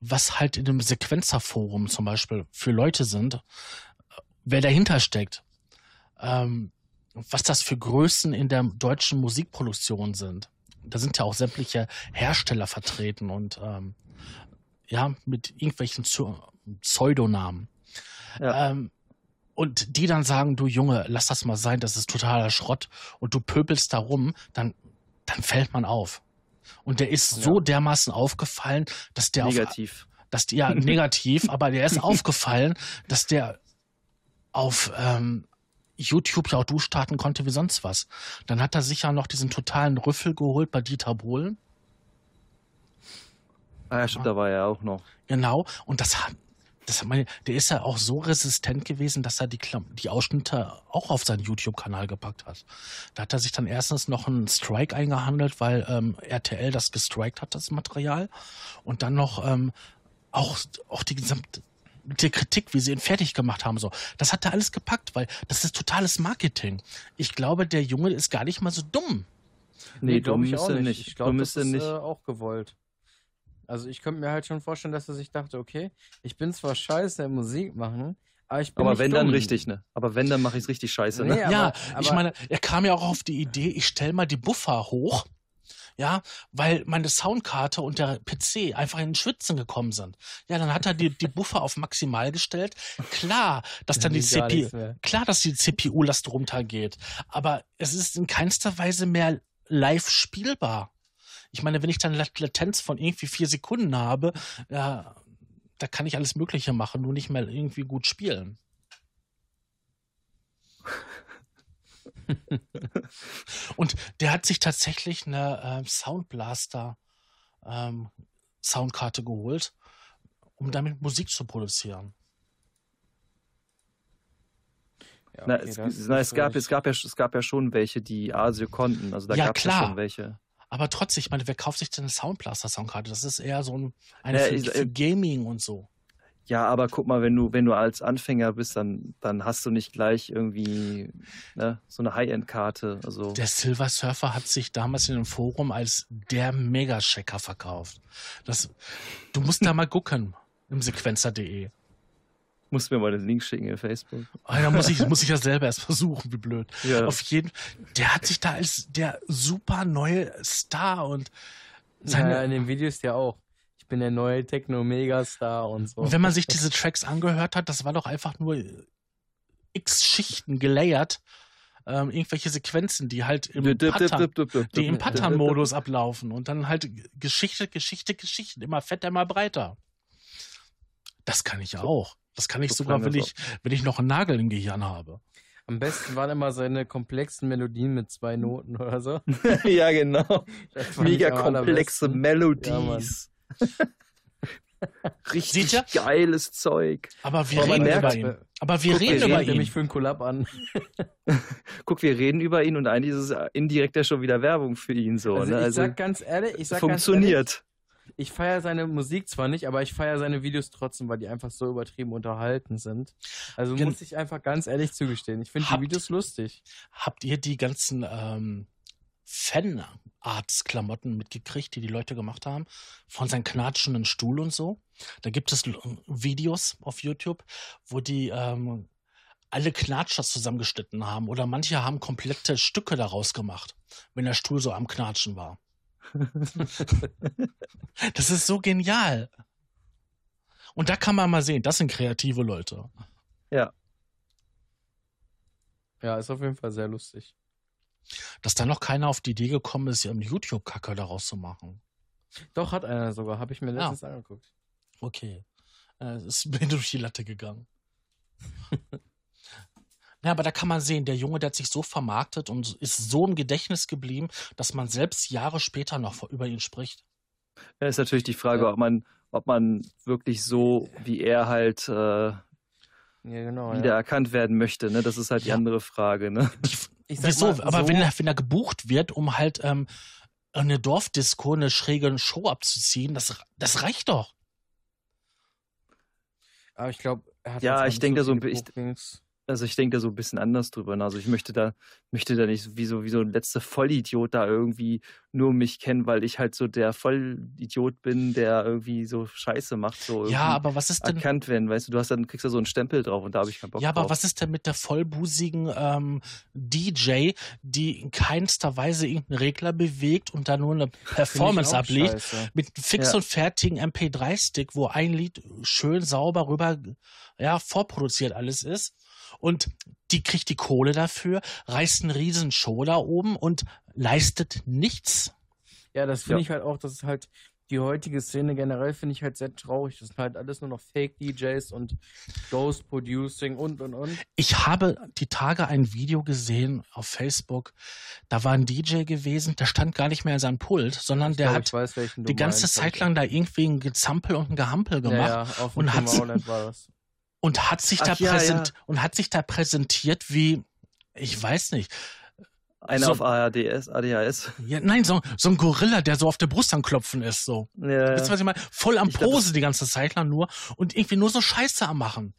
was halt in einem Sequenzerforum zum Beispiel für Leute sind, wer dahinter steckt, ähm, was das für Größen in der deutschen Musikproduktion sind. Da sind ja auch sämtliche Hersteller vertreten und ähm, ja, mit irgendwelchen Pseudonamen. Ja. Ähm, und die dann sagen, du Junge, lass das mal sein, das ist totaler Schrott und du pöbelst da rum, dann dann fällt man auf. Und der ist so dermaßen aufgefallen, dass der negativ. Auf, dass die, ja negativ, aber der ist aufgefallen, dass der auf ähm, YouTube ja auch du starten konnte wie sonst was. Dann hat er sich ja noch diesen totalen Rüffel geholt bei Dieter Bohlen. Ah ja, stimmt, da war er auch noch. Genau, und das hat, das meine, der ist ja auch so resistent gewesen, dass er die, die Ausschnitte auch auf seinen YouTube-Kanal gepackt hat. Da hat er sich dann erstens noch einen Strike eingehandelt, weil ähm, RTL das gestrikt hat, das Material. Und dann noch ähm, auch, auch die gesamte die Kritik, wie sie ihn fertig gemacht haben, so. Das hat er alles gepackt, weil das ist totales Marketing. Ich glaube, der Junge ist gar nicht mal so dumm. Nee, nee dumm ist er nicht. Ich glaube, das ist nicht. Äh, auch gewollt. Also ich könnte mir halt schon vorstellen, dass er sich dachte, okay, ich bin zwar scheiße im Musik machen, aber ich bin Aber wenn dumm. dann richtig, ne? Aber wenn, dann mache ich es richtig scheiße, ne? Nee, aber, ja, aber, ich meine, er kam ja auch auf die Idee, ich stelle mal die Buffer hoch, ja, weil meine Soundkarte und der PC einfach in den Schwitzen gekommen sind. Ja, dann hat er die, die Buffer auf maximal gestellt. Klar, dass dann die CPU, klar, dass die CPU-Last runtergeht. Aber es ist in keinster Weise mehr live spielbar. Ich meine, wenn ich dann Latenz von irgendwie vier Sekunden habe, ja, da kann ich alles Mögliche machen, nur nicht mehr irgendwie gut spielen. Und der hat sich tatsächlich eine äh, Soundblaster ähm, Soundkarte geholt, um damit Musik zu produzieren. Ja, okay, na, es, na, es, gab, es, gab ja, es gab ja schon welche, die ASIO konnten. Also da ja, gab es ja schon welche. Aber trotzdem, ich meine, wer kauft sich denn eine Soundblaster-Soundkarte? Das ist eher so ein, eine ja, für, ich, für, Gaming und so. Ja, aber guck mal, wenn du, wenn du als Anfänger bist, dann, dann hast du nicht gleich irgendwie ne, so eine High-End-Karte. Also. Der Silver Surfer hat sich damals in einem Forum als der Mega-Checker verkauft. Das, du musst da mal gucken im sequenzer.de. Muss mir mal den Link schicken in Facebook. Ah, da muss ich, muss ich ja selber erst versuchen, wie blöd. Ja. Auf jeden der hat sich da als der super neue Star und seine. Ja, in den Videos ja auch. Ich bin der neue Techno-Megastar und so. Und wenn man sich diese Tracks angehört hat, das war doch einfach nur x Schichten gelayert. Ähm, irgendwelche Sequenzen, die halt im Pattern, die im Pattern-Modus ablaufen und dann halt Geschichte, Geschichte, Geschichte, immer fetter, immer breiter. Das kann ich auch. Das kann ich so sogar, wenn ich, wenn ich noch einen Nagel im Gehirn habe. Am besten waren immer seine komplexen Melodien mit zwei Noten oder so. ja, genau. Mega komplexe Melodies. Ja, Richtig geiles Zeug. Aber wir Aber reden merkt, über ihn. Aber wir Guck, reden wir über ihn. mich für einen Collab an. Guck, wir reden über ihn und eigentlich ist es indirekt ja schon wieder Werbung für ihn so. Also ne? ich also sag ganz ehrlich, ich sag funktioniert. Ich feiere seine Musik zwar nicht, aber ich feiere seine Videos trotzdem, weil die einfach so übertrieben unterhalten sind. Also Gen muss ich einfach ganz ehrlich zugestehen. Ich finde die Videos lustig. Habt ihr die ganzen ähm, Fanarts-Klamotten mitgekriegt, die die Leute gemacht haben, von seinem knatschenden Stuhl und so. Da gibt es Videos auf YouTube, wo die ähm, alle Knatscher zusammengeschnitten haben oder manche haben komplette Stücke daraus gemacht, wenn der Stuhl so am Knatschen war. das ist so genial. Und da kann man mal sehen, das sind kreative Leute. Ja. Ja, ist auf jeden Fall sehr lustig. Dass da noch keiner auf die Idee gekommen ist, ihren YouTube-Kacke daraus zu machen. Doch, hat einer sogar. Habe ich mir letztens ja. angeguckt. Okay. Es ist mir durch die Latte gegangen. Ja, aber da kann man sehen, der Junge, der hat sich so vermarktet und ist so im Gedächtnis geblieben, dass man selbst Jahre später noch über ihn spricht. Ja, ist natürlich die Frage, ja. ob man, ob man wirklich so wie er halt äh, ja, genau, wieder erkannt werden möchte. Ne? Das ist halt die andere Frage. Ne? Wieso? Mal, aber so wenn, er, wenn er gebucht wird, um halt ähm, eine Dorfdisco, eine schräge Show abzuziehen, das, das reicht doch. Aber ich glaube, er hat ja, ich denke so, so ich, also ich denke da so ein bisschen anders drüber. Ne? Also ich möchte da, möchte da nicht wie so, wie so ein letzter Vollidiot da irgendwie nur mich kennen, weil ich halt so der Vollidiot bin, der irgendwie so Scheiße macht, so ja, aber was ist denn erkannt werden, weißt du, du hast dann kriegst da so einen Stempel drauf und da habe ich keinen Bock Ja, aber drauf. was ist denn mit der vollbusigen ähm, DJ, die in keinster Weise irgendeinen Regler bewegt und da nur eine Performance ablegt mit fix ja. und fertigen MP3-Stick, wo ein Lied schön sauber rüber ja vorproduziert alles ist? Und die kriegt die Kohle dafür, reißt einen riesen Show da oben und leistet nichts. Ja, das finde ja. ich halt auch, das ist halt die heutige Szene generell finde ich halt sehr traurig. Das sind halt alles nur noch Fake-DJs und Ghost Producing und und und. Ich habe die Tage ein Video gesehen auf Facebook. Da war ein DJ gewesen, der stand gar nicht mehr in seinem Pult, sondern der glaub, hat weiß, die ganze meinst, Zeit lang da irgendwie ein Gezampel und ein Gehampel gemacht. Ja, ja, und hat, war das und hat sich Ach, da ja, präsent ja. und hat sich da präsentiert wie ich weiß nicht einer so, auf ARDS, ADHS. Ja, nein, so, so ein Gorilla, der so auf der Brust am Klopfen ist, so. Ja, du, was ich meine? Voll am ich Pose glaub, die ganze Zeit lang nur und irgendwie nur so Scheiße am machen.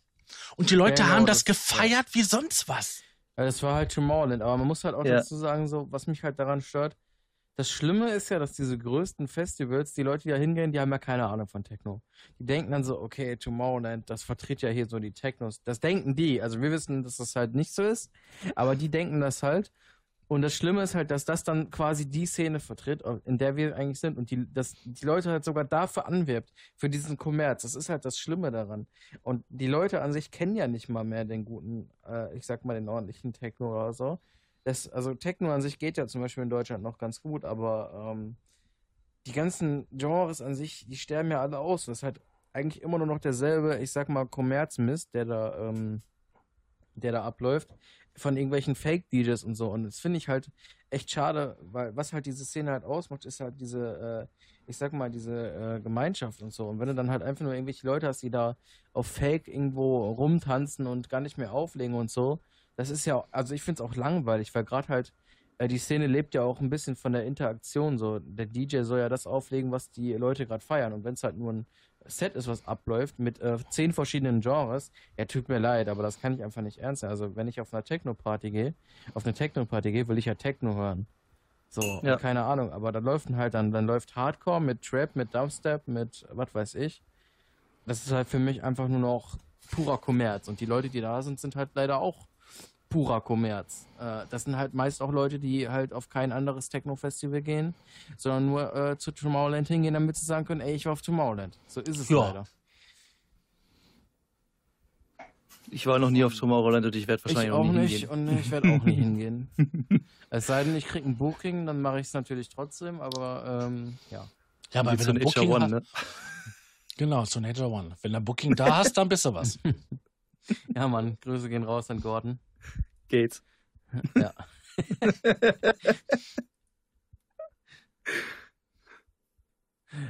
Und die Leute genau, haben das, das gefeiert ja. wie sonst was. Ja, das war halt Tomorrowland, aber man muss halt auch dazu sagen, so, was mich halt daran stört, das Schlimme ist ja, dass diese größten Festivals, die Leute, die da hingehen, die haben ja keine Ahnung von Techno. Die denken dann so, okay, Tomorrowland, das vertritt ja hier so die Technos. Das denken die. Also wir wissen, dass das halt nicht so ist, aber die denken das halt. Und das Schlimme ist halt, dass das dann quasi die Szene vertritt, in der wir eigentlich sind und die, dass die Leute halt sogar dafür anwirbt, für diesen Kommerz. Das ist halt das Schlimme daran. Und die Leute an sich kennen ja nicht mal mehr den guten, äh, ich sag mal, den ordentlichen Techno oder so das, also Techno an sich geht ja zum Beispiel in Deutschland noch ganz gut, aber ähm, die ganzen Genres an sich, die sterben ja alle aus. Das ist halt eigentlich immer nur noch derselbe, ich sag mal, Kommerzmist, der da, ähm, der da abläuft, von irgendwelchen Fake-DJs und so. Und das finde ich halt echt schade, weil was halt diese Szene halt ausmacht, ist halt diese, äh, ich sag mal, diese äh, Gemeinschaft und so. Und wenn du dann halt einfach nur irgendwelche Leute hast, die da auf Fake irgendwo rumtanzen und gar nicht mehr auflegen und so, das ist ja, also ich finde es auch langweilig, weil gerade halt äh, die Szene lebt ja auch ein bisschen von der Interaktion. So, der DJ soll ja das auflegen, was die Leute gerade feiern. Und wenn es halt nur ein Set ist, was abläuft mit äh, zehn verschiedenen Genres, ja, tut mir leid, aber das kann ich einfach nicht ernst nehmen. Also wenn ich auf einer Techno-Party gehe, auf eine Techno-Party gehe, will ich ja Techno hören. So, ja. keine Ahnung, aber da läuft halt dann, dann läuft Hardcore mit Trap, mit Dubstep, mit was weiß ich. Das ist halt für mich einfach nur noch purer Kommerz. Und die Leute, die da sind, sind halt leider auch purer Kommerz. Äh, das sind halt meist auch Leute, die halt auf kein anderes Techno-Festival gehen, sondern nur äh, zu Tomorrowland hingehen, damit sie sagen können, ey, ich war auf Tomorrowland. So ist es ja. leider. Ich war noch nie auf Tomorrowland und ich werde wahrscheinlich ich auch, auch nicht hingehen. Und ich werde auch nie hingehen. Es sei denn, ich kriege ein Booking, dann mache ich es natürlich trotzdem, aber ähm, ja. Ja, aber wenn du ein Booking One, ne? Genau, zu Nature One. Wenn du ein Booking da hast, dann bist du was. ja, Mann, Grüße gehen raus an Gordon geht's. Ja.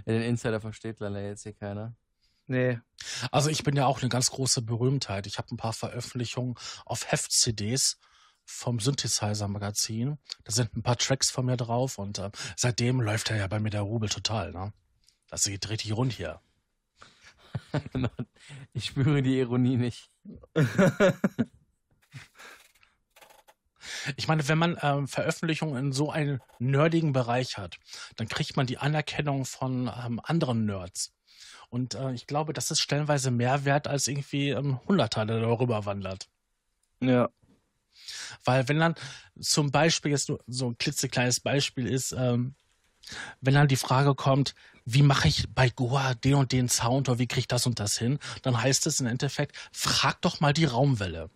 Den Insider versteht leider jetzt hier keiner. Nee. Also ich bin ja auch eine ganz große Berühmtheit. Ich habe ein paar Veröffentlichungen auf Heft-CDs vom Synthesizer-Magazin. Da sind ein paar Tracks von mir drauf und äh, seitdem läuft er ja bei mir der Rubel total. Ne? Das geht richtig rund hier. ich spüre die Ironie nicht. Ich meine, wenn man ähm, Veröffentlichungen in so einem nerdigen Bereich hat, dann kriegt man die Anerkennung von ähm, anderen Nerds. Und äh, ich glaube, das ist stellenweise mehr wert als irgendwie ähm, Hunderter, der darüber wandert. Ja. Weil wenn dann zum Beispiel jetzt nur so ein klitzekleines Beispiel ist, ähm, wenn dann die Frage kommt, wie mache ich bei Goa den und den Sound oder wie kriege ich das und das hin, dann heißt es im Endeffekt, frag doch mal die Raumwelle.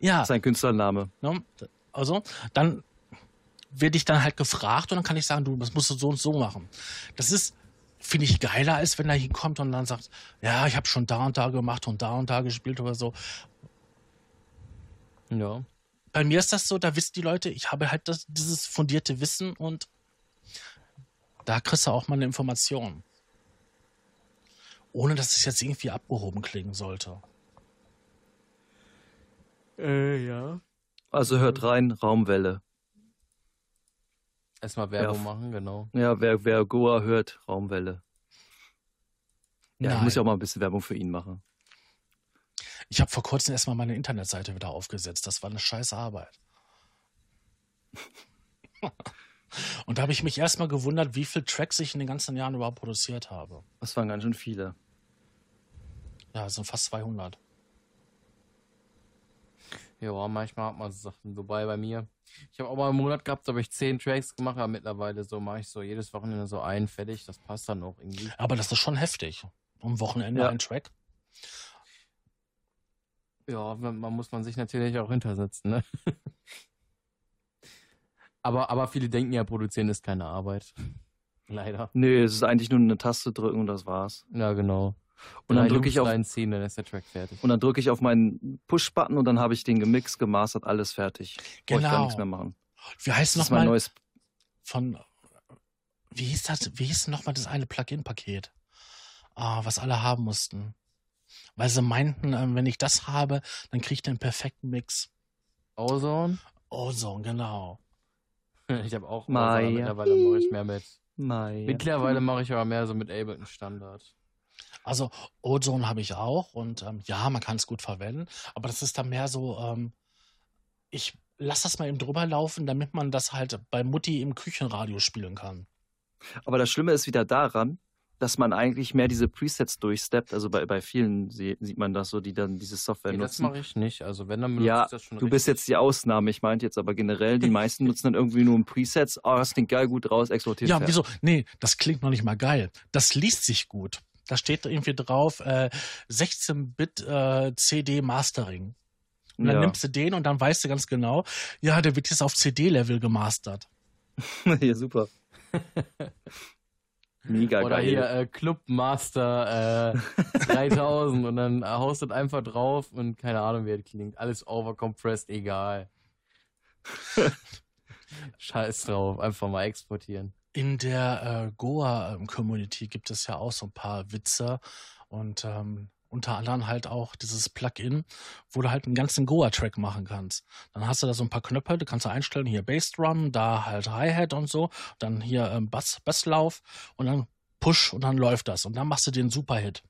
Ja. Sein Künstlername. Ne? Also, dann werde ich dann halt gefragt und dann kann ich sagen, du, das musst du so und so machen. Das ist, finde ich, geiler, als wenn er hinkommt und dann sagt, ja, ich habe schon da und da gemacht und da und da gespielt oder so. Ja. Bei mir ist das so, da wissen die Leute, ich habe halt das, dieses fundierte Wissen und da kriegst du auch mal eine Information. Ohne dass es jetzt irgendwie abgehoben klingen sollte. Äh, ja. Also hört rein, Raumwelle. Erstmal Werbung ja, machen, genau. Ja, wer, wer Goa hört, Raumwelle. Ja, Nein. ich muss ja auch mal ein bisschen Werbung für ihn machen. Ich habe vor kurzem erstmal meine Internetseite wieder aufgesetzt. Das war eine scheiß Arbeit. Und da habe ich mich erstmal gewundert, wie viele Tracks ich in den ganzen Jahren überhaupt produziert habe. Das waren ganz schön viele. Ja, es sind fast 200. Ja, manchmal hat man Sachen. Wobei bei mir, ich habe auch mal einen Monat gehabt, da habe ich zehn Tracks gemacht, aber mittlerweile so mache ich so jedes Wochenende so einen fertig. Das passt dann auch irgendwie. Aber das ist schon heftig. Am Wochenende ja. ein Track. Ja, man, muss man sich natürlich auch hintersetzen, ne? aber, aber viele denken ja, produzieren ist keine Arbeit. Leider. Nee, es ist eigentlich nur eine Taste drücken und das war's. Ja, genau. Und dann drücke ich auf ziehen, dann ist der Track fertig. Und dann drücke ich auf meinen Push-Button und dann habe ich den gemixt, gemastert, alles fertig. Genau. Ich gar nichts mehr machen. Wie heißt das nochmal? neues von wie hieß das? Wie hieß nochmal das eine Plugin-Paket? Ah, was alle haben mussten. Weil sie meinten, ähm, wenn ich das habe, dann kriege ich den perfekten Mix. Ozone? Ozone, genau. Ich habe auch Ozone, mittlerweile mache ich mehr mit. Maya. Mittlerweile mache ich aber mehr so mit Ableton Standard. Also Ozone habe ich auch und ähm, ja, man kann es gut verwenden, aber das ist dann mehr so, ähm, ich lasse das mal eben drüber laufen, damit man das halt bei Mutti im Küchenradio spielen kann. Aber das Schlimme ist wieder daran, dass man eigentlich mehr diese Presets durchsteppt. Also bei, bei vielen sieht man das so, die dann diese Software nee, nutzen. Das mache ich nicht. Also wenn dann ja, das schon. Du richtig. bist jetzt die Ausnahme. Ich meinte jetzt aber generell, die meisten nutzen dann irgendwie nur ein Presets. Oh, das klingt geil, gut raus, exportiert. Ja, wieso? Nee, das klingt noch nicht mal geil. Das liest sich gut. Da steht irgendwie drauf, äh, 16-Bit äh, CD Mastering. Und dann ja. nimmst du den und dann weißt du ganz genau, ja, der wird jetzt auf CD-Level gemastert. ja, super. Mega Oder geil. hier äh, Clubmaster äh, 3000 und dann haust du einfach drauf und keine Ahnung, wie das klingt. Alles overcompressed, egal. Scheiß drauf, einfach mal exportieren. In der äh, Goa-Community gibt es ja auch so ein paar Witze und ähm, unter anderem halt auch dieses Plugin, wo du halt einen ganzen Goa-Track machen kannst. Dann hast du da so ein paar Knöpfe, du kannst du einstellen, hier Bassdrum, da halt Hi-Hat und so, dann hier ähm, Bass, Basslauf und dann Push und dann läuft das und dann machst du den Superhit.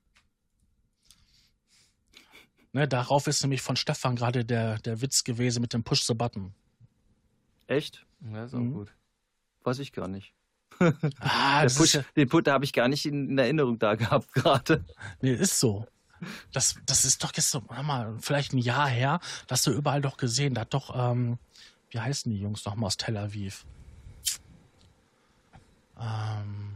Ne, darauf ist nämlich von Stefan gerade der, der Witz gewesen mit dem Push the Button. Echt? Ja, ist auch mhm. gut. Weiß ich gar nicht. Ah, Push, ja... Den Put habe ich gar nicht in, in Erinnerung da gehabt gerade. Nee, ist so. Das, das ist doch jetzt so, mal, vielleicht ein Jahr her, dass du überall doch gesehen, da hat doch, ähm, wie heißen die Jungs nochmal aus Tel Aviv? Ähm,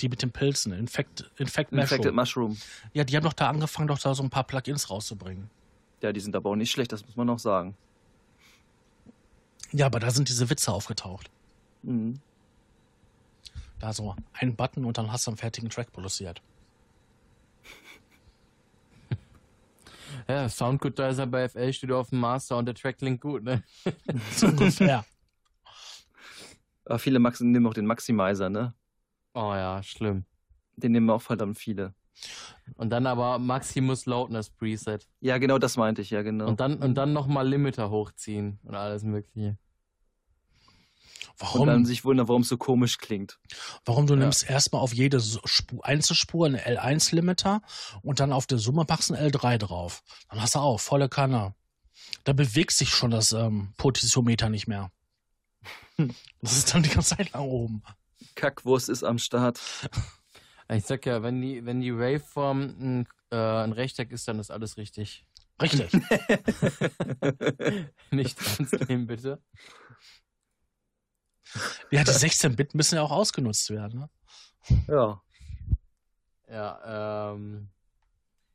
die mit den Pilzen, Infect, Infect Mushroom. Infected Mushroom. Ja, die haben doch da angefangen, doch da so ein paar Plugins rauszubringen. Ja, die sind aber auch nicht schlecht, das muss man noch sagen. Ja, aber da sind diese Witze aufgetaucht. Mhm. Da so ein Button und dann hast du einen fertigen Track produziert. Ja, Soundgoodizer bei FL steht auf dem Master und der Track klingt gut, ne? so ungefähr. Aber viele Max nehmen auch den Maximizer, ne? Oh ja, schlimm. Den nehmen auch verdammt viele. Und dann aber Maximus Loudness Preset. Ja, genau das meinte ich, ja, genau. Und dann, und dann nochmal Limiter hochziehen und alles Mögliche. Warum? Und dann sich wundern, warum es so komisch klingt. Warum du ja. nimmst erstmal auf jede Spur, Einzelspur eine L1-Limiter und dann auf der Summe machst ein L3 drauf. Dann hast du auch volle Kanne. Da bewegt sich schon das ähm, Potentiometer nicht mehr. Das ist dann die ganze Zeit lang oben. Kackwurst ist am Start. Ich sag ja, wenn die, wenn die Waveform ein, äh, ein Rechteck ist, dann ist alles richtig. Richtig. Nicht ernst nehmen, bitte. Ja, die 16 Bit müssen ja auch ausgenutzt werden, ne? Ja. Ja, ähm,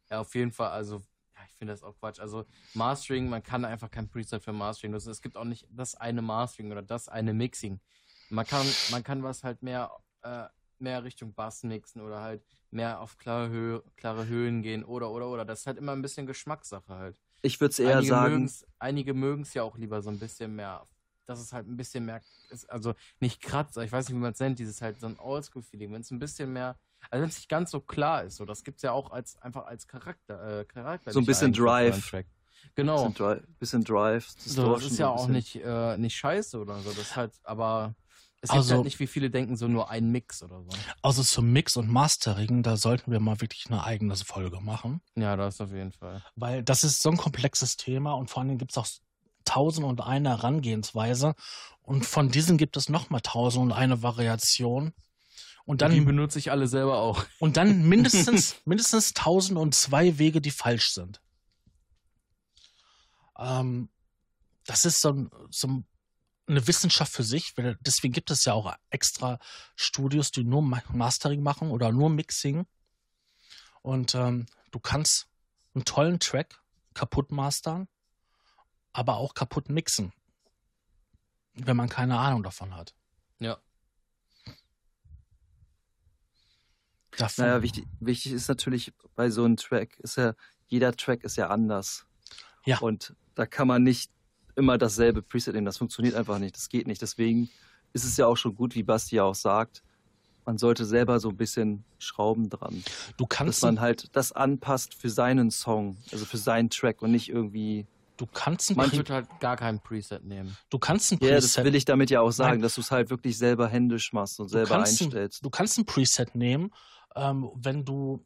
ja, auf jeden Fall, also, ja, ich finde das auch Quatsch. Also, Mastering, man kann einfach kein Preset für Mastering nutzen. Es gibt auch nicht das eine Mastering oder das eine Mixing. Man kann, man kann was halt mehr, äh, mehr Richtung Bass mixen oder halt mehr auf klare, Höhe, klare Höhen gehen oder, oder, oder. Das ist halt immer ein bisschen Geschmackssache halt. Ich würde es eher einige sagen. Mögen's, einige mögen es ja auch lieber so ein bisschen mehr dass es halt ein bisschen mehr, ist, also nicht Kratzer, ich weiß nicht, wie man es nennt, dieses halt so ein Oldschool-Feeling, wenn es ein bisschen mehr, also wenn es nicht ganz so klar ist, so, das gibt es ja auch als, einfach als Charakter, äh, Charakter. So ein bisschen Drive. Genau. Bisschen, Dri bisschen Drive. So, das ist ja auch nicht, äh, nicht scheiße oder so, das ist halt, aber es gibt also, halt nicht, wie viele denken, so nur ein Mix oder so. Also zum Mix und Mastering, da sollten wir mal wirklich eine eigene Folge machen. Ja, das auf jeden Fall. Weil das ist so ein komplexes Thema und vor allen Dingen gibt es auch tausend und eine Herangehensweise. Und von diesen gibt es nochmal tausend und eine Variation. Und dann. Und die benutze ich alle selber auch. Und dann mindestens, mindestens tausend und zwei Wege, die falsch sind. Ähm, das ist so, so eine Wissenschaft für sich. Deswegen gibt es ja auch extra Studios, die nur Mastering machen oder nur Mixing. Und ähm, du kannst einen tollen Track kaputt mastern aber auch kaputt mixen. Wenn man keine Ahnung davon hat. Ja. Davon. Naja, wichtig, wichtig ist natürlich bei so einem Track, ist ja, jeder Track ist ja anders. Ja. Und da kann man nicht immer dasselbe Preset nehmen. Das funktioniert einfach nicht. Das geht nicht. Deswegen ist es ja auch schon gut, wie Basti auch sagt, man sollte selber so ein bisschen schrauben dran. Du kannst. Dass man halt das anpasst für seinen Song, also für seinen Track und nicht irgendwie Du kannst ein Man Pre würde halt gar kein Preset nehmen. Du kannst ein Preset. Ja, das will ich damit ja auch sagen, Nein. dass du es halt wirklich selber händisch machst und selber einstellst. Ein, du kannst ein Preset nehmen, ähm, wenn du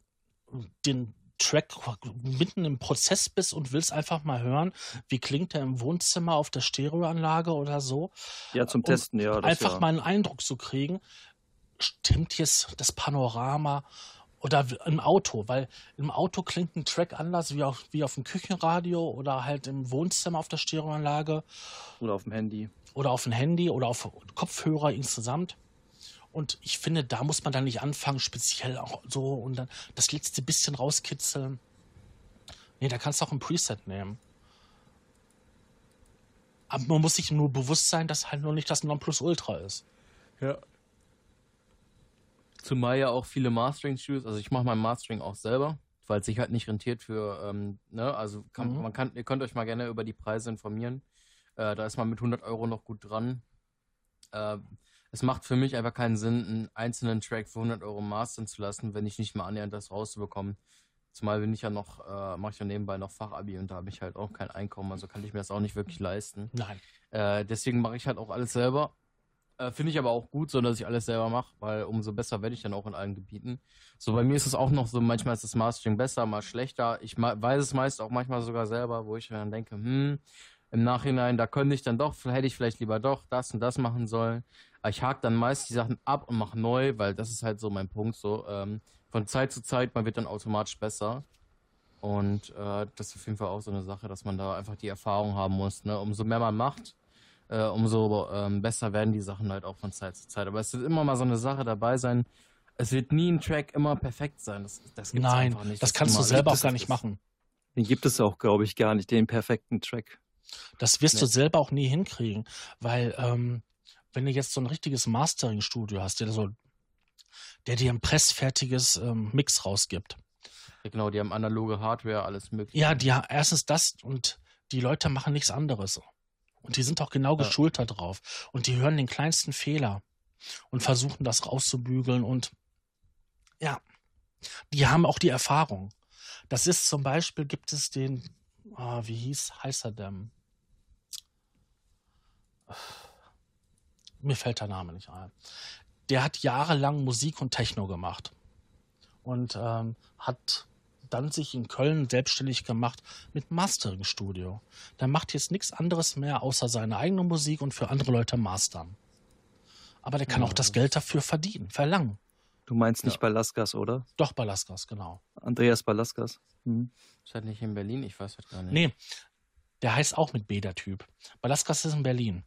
den Track mitten im Prozess bist und willst einfach mal hören, wie klingt der im Wohnzimmer auf der Stereoanlage oder so. Ja, zum Testen, ja. einfach ja. mal einen Eindruck zu kriegen, stimmt jetzt das Panorama oder im Auto, weil im Auto klingt ein Track anders wie auf, wie auf dem Küchenradio oder halt im Wohnzimmer auf der Stereoanlage. Oder auf dem Handy. Oder auf dem Handy oder auf Kopfhörer insgesamt. Und ich finde, da muss man dann nicht anfangen, speziell auch so und dann das letzte bisschen rauskitzeln. Nee, da kannst du auch ein Preset nehmen. Aber man muss sich nur bewusst sein, dass halt nur nicht das Nonplusultra ist. Ja. Zumal ja auch viele Mastering-Studios, also ich mache mein Mastering auch selber, weil es sich halt nicht rentiert für, ähm, ne, also kann, mhm. man kann, ihr könnt euch mal gerne über die Preise informieren. Äh, da ist man mit 100 Euro noch gut dran. Äh, es macht für mich einfach keinen Sinn, einen einzelnen Track für 100 Euro mastern zu lassen, wenn ich nicht mal annähernd das rauszubekommen. Zumal bin ich ja noch, äh, mache ich ja nebenbei noch Fachabi und da habe ich halt auch kein Einkommen, also kann ich mir das auch nicht wirklich leisten. Nein. Äh, deswegen mache ich halt auch alles selber äh, Finde ich aber auch gut, so dass ich alles selber mache, weil umso besser werde ich dann auch in allen Gebieten. So bei mir ist es auch noch so, manchmal ist das Mastering besser, mal schlechter. Ich weiß es meist auch manchmal sogar selber, wo ich dann denke, hm, im Nachhinein, da könnte ich dann doch, hätte ich vielleicht lieber doch das und das machen sollen. Aber ich hake dann meist die Sachen ab und mache neu, weil das ist halt so mein Punkt. So ähm, von Zeit zu Zeit, man wird dann automatisch besser. Und äh, das ist auf jeden Fall auch so eine Sache, dass man da einfach die Erfahrung haben muss. Ne? Umso mehr man macht, äh, umso ähm, besser werden die Sachen halt auch von Zeit zu Zeit. Aber es wird immer mal so eine Sache dabei sein. Es wird nie ein Track immer perfekt sein. Das, das gibt's Nein, einfach nicht. das, kannst du selber auch gar nicht machen. Den gibt es auch, glaube ich, gar nicht, den perfekten Track. Das wirst nee. du selber auch nie hinkriegen, weil ähm, wenn du jetzt so ein richtiges Mastering-Studio hast, der so, der dir ein pressfertiges ähm, Mix rausgibt. Ja, genau, die haben analoge Hardware, alles mögliche. Ja, die erstens das und die Leute machen nichts anderes. Und die sind auch genau ja. geschult darauf. Und die hören den kleinsten Fehler und versuchen das rauszubügeln. Und ja, die haben auch die Erfahrung. Das ist zum Beispiel, gibt es den, oh, wie hieß, heißt er denn? mir fällt der Name nicht ein. Der hat jahrelang Musik und Techno gemacht und ähm, hat dann sich in Köln selbstständig gemacht mit Mastering-Studio. Der macht jetzt nichts anderes mehr, außer seine eigene Musik und für andere Leute mastern. Aber der kann Ja, auch das Geld dafür verdienen, verlangen. Du meinst nicht Ja. Balaskas, oder? Doch, Balaskas, genau. Andreas Balaskas. Mhm. Ist halt nicht in Berlin, ich weiß halt gar nicht. Nee, der heißt auch mit B, der Typ. Balaskas ist in Berlin.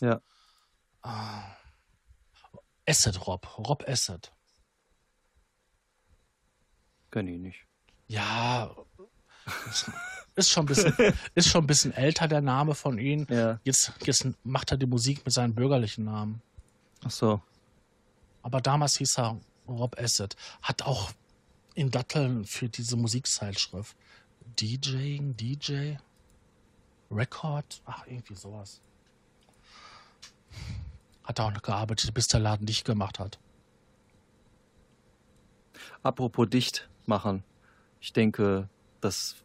Ja. Ah. Asset Rob, Rob Asset. Kenn ich nicht. Ja, ist schon ein bisschen, ist schon ein bisschen älter der Name von ihm. Ja. Jetzt, jetzt macht er die Musik mit seinem bürgerlichen Namen. Ach so. Aber damals hieß er Rob Asset. Hat auch in Datteln für diese Musikzeitschrift DJing, DJ, Record, ach, irgendwie sowas. Hat er auch noch gearbeitet, bis der Laden dicht gemacht hat. Apropos dicht machen. Ich denke, das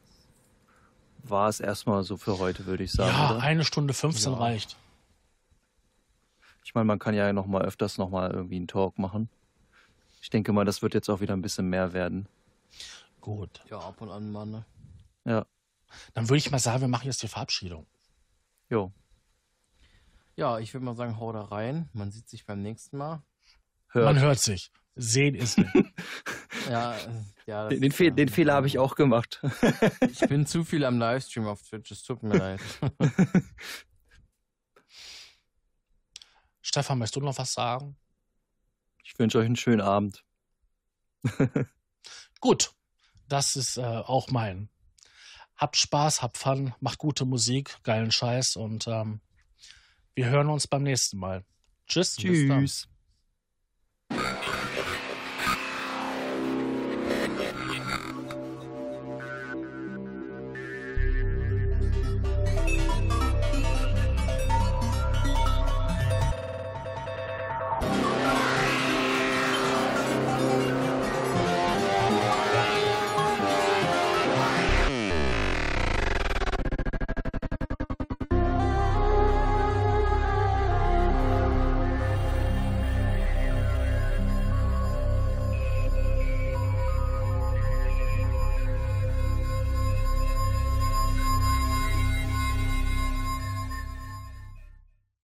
war es erstmal so für heute, würde ich sagen. ja, oder? eine Stunde 15 Ja. reicht. Ich meine, man kann ja noch mal öfters noch mal irgendwie einen Talk machen. Ich denke mal, das wird jetzt auch wieder ein bisschen mehr werden. Gut. Ja, ab und an mal, ne? Ja. Dann würde ich mal sagen, wir machen jetzt die Verabschiedung. Jo. Ja, ich würde mal sagen, hau da rein. Man sieht sich beim nächsten Mal. Hört. Man hört sich. Sehen ist nicht. Ja, äh, ja. Den, den, Fehl, den Fehler habe ich auch gemacht. Ich bin zu viel am Livestream auf Twitch, es tut mir leid. Stefan, möchtest du noch was sagen? Ich wünsche euch einen schönen Abend. Gut, das ist äh, auch mein. Habt Spaß, habt Fun, macht gute Musik, geilen Scheiß und ähm, wir hören uns beim nächsten Mal. Tschüss. Bis dann. Tschüss.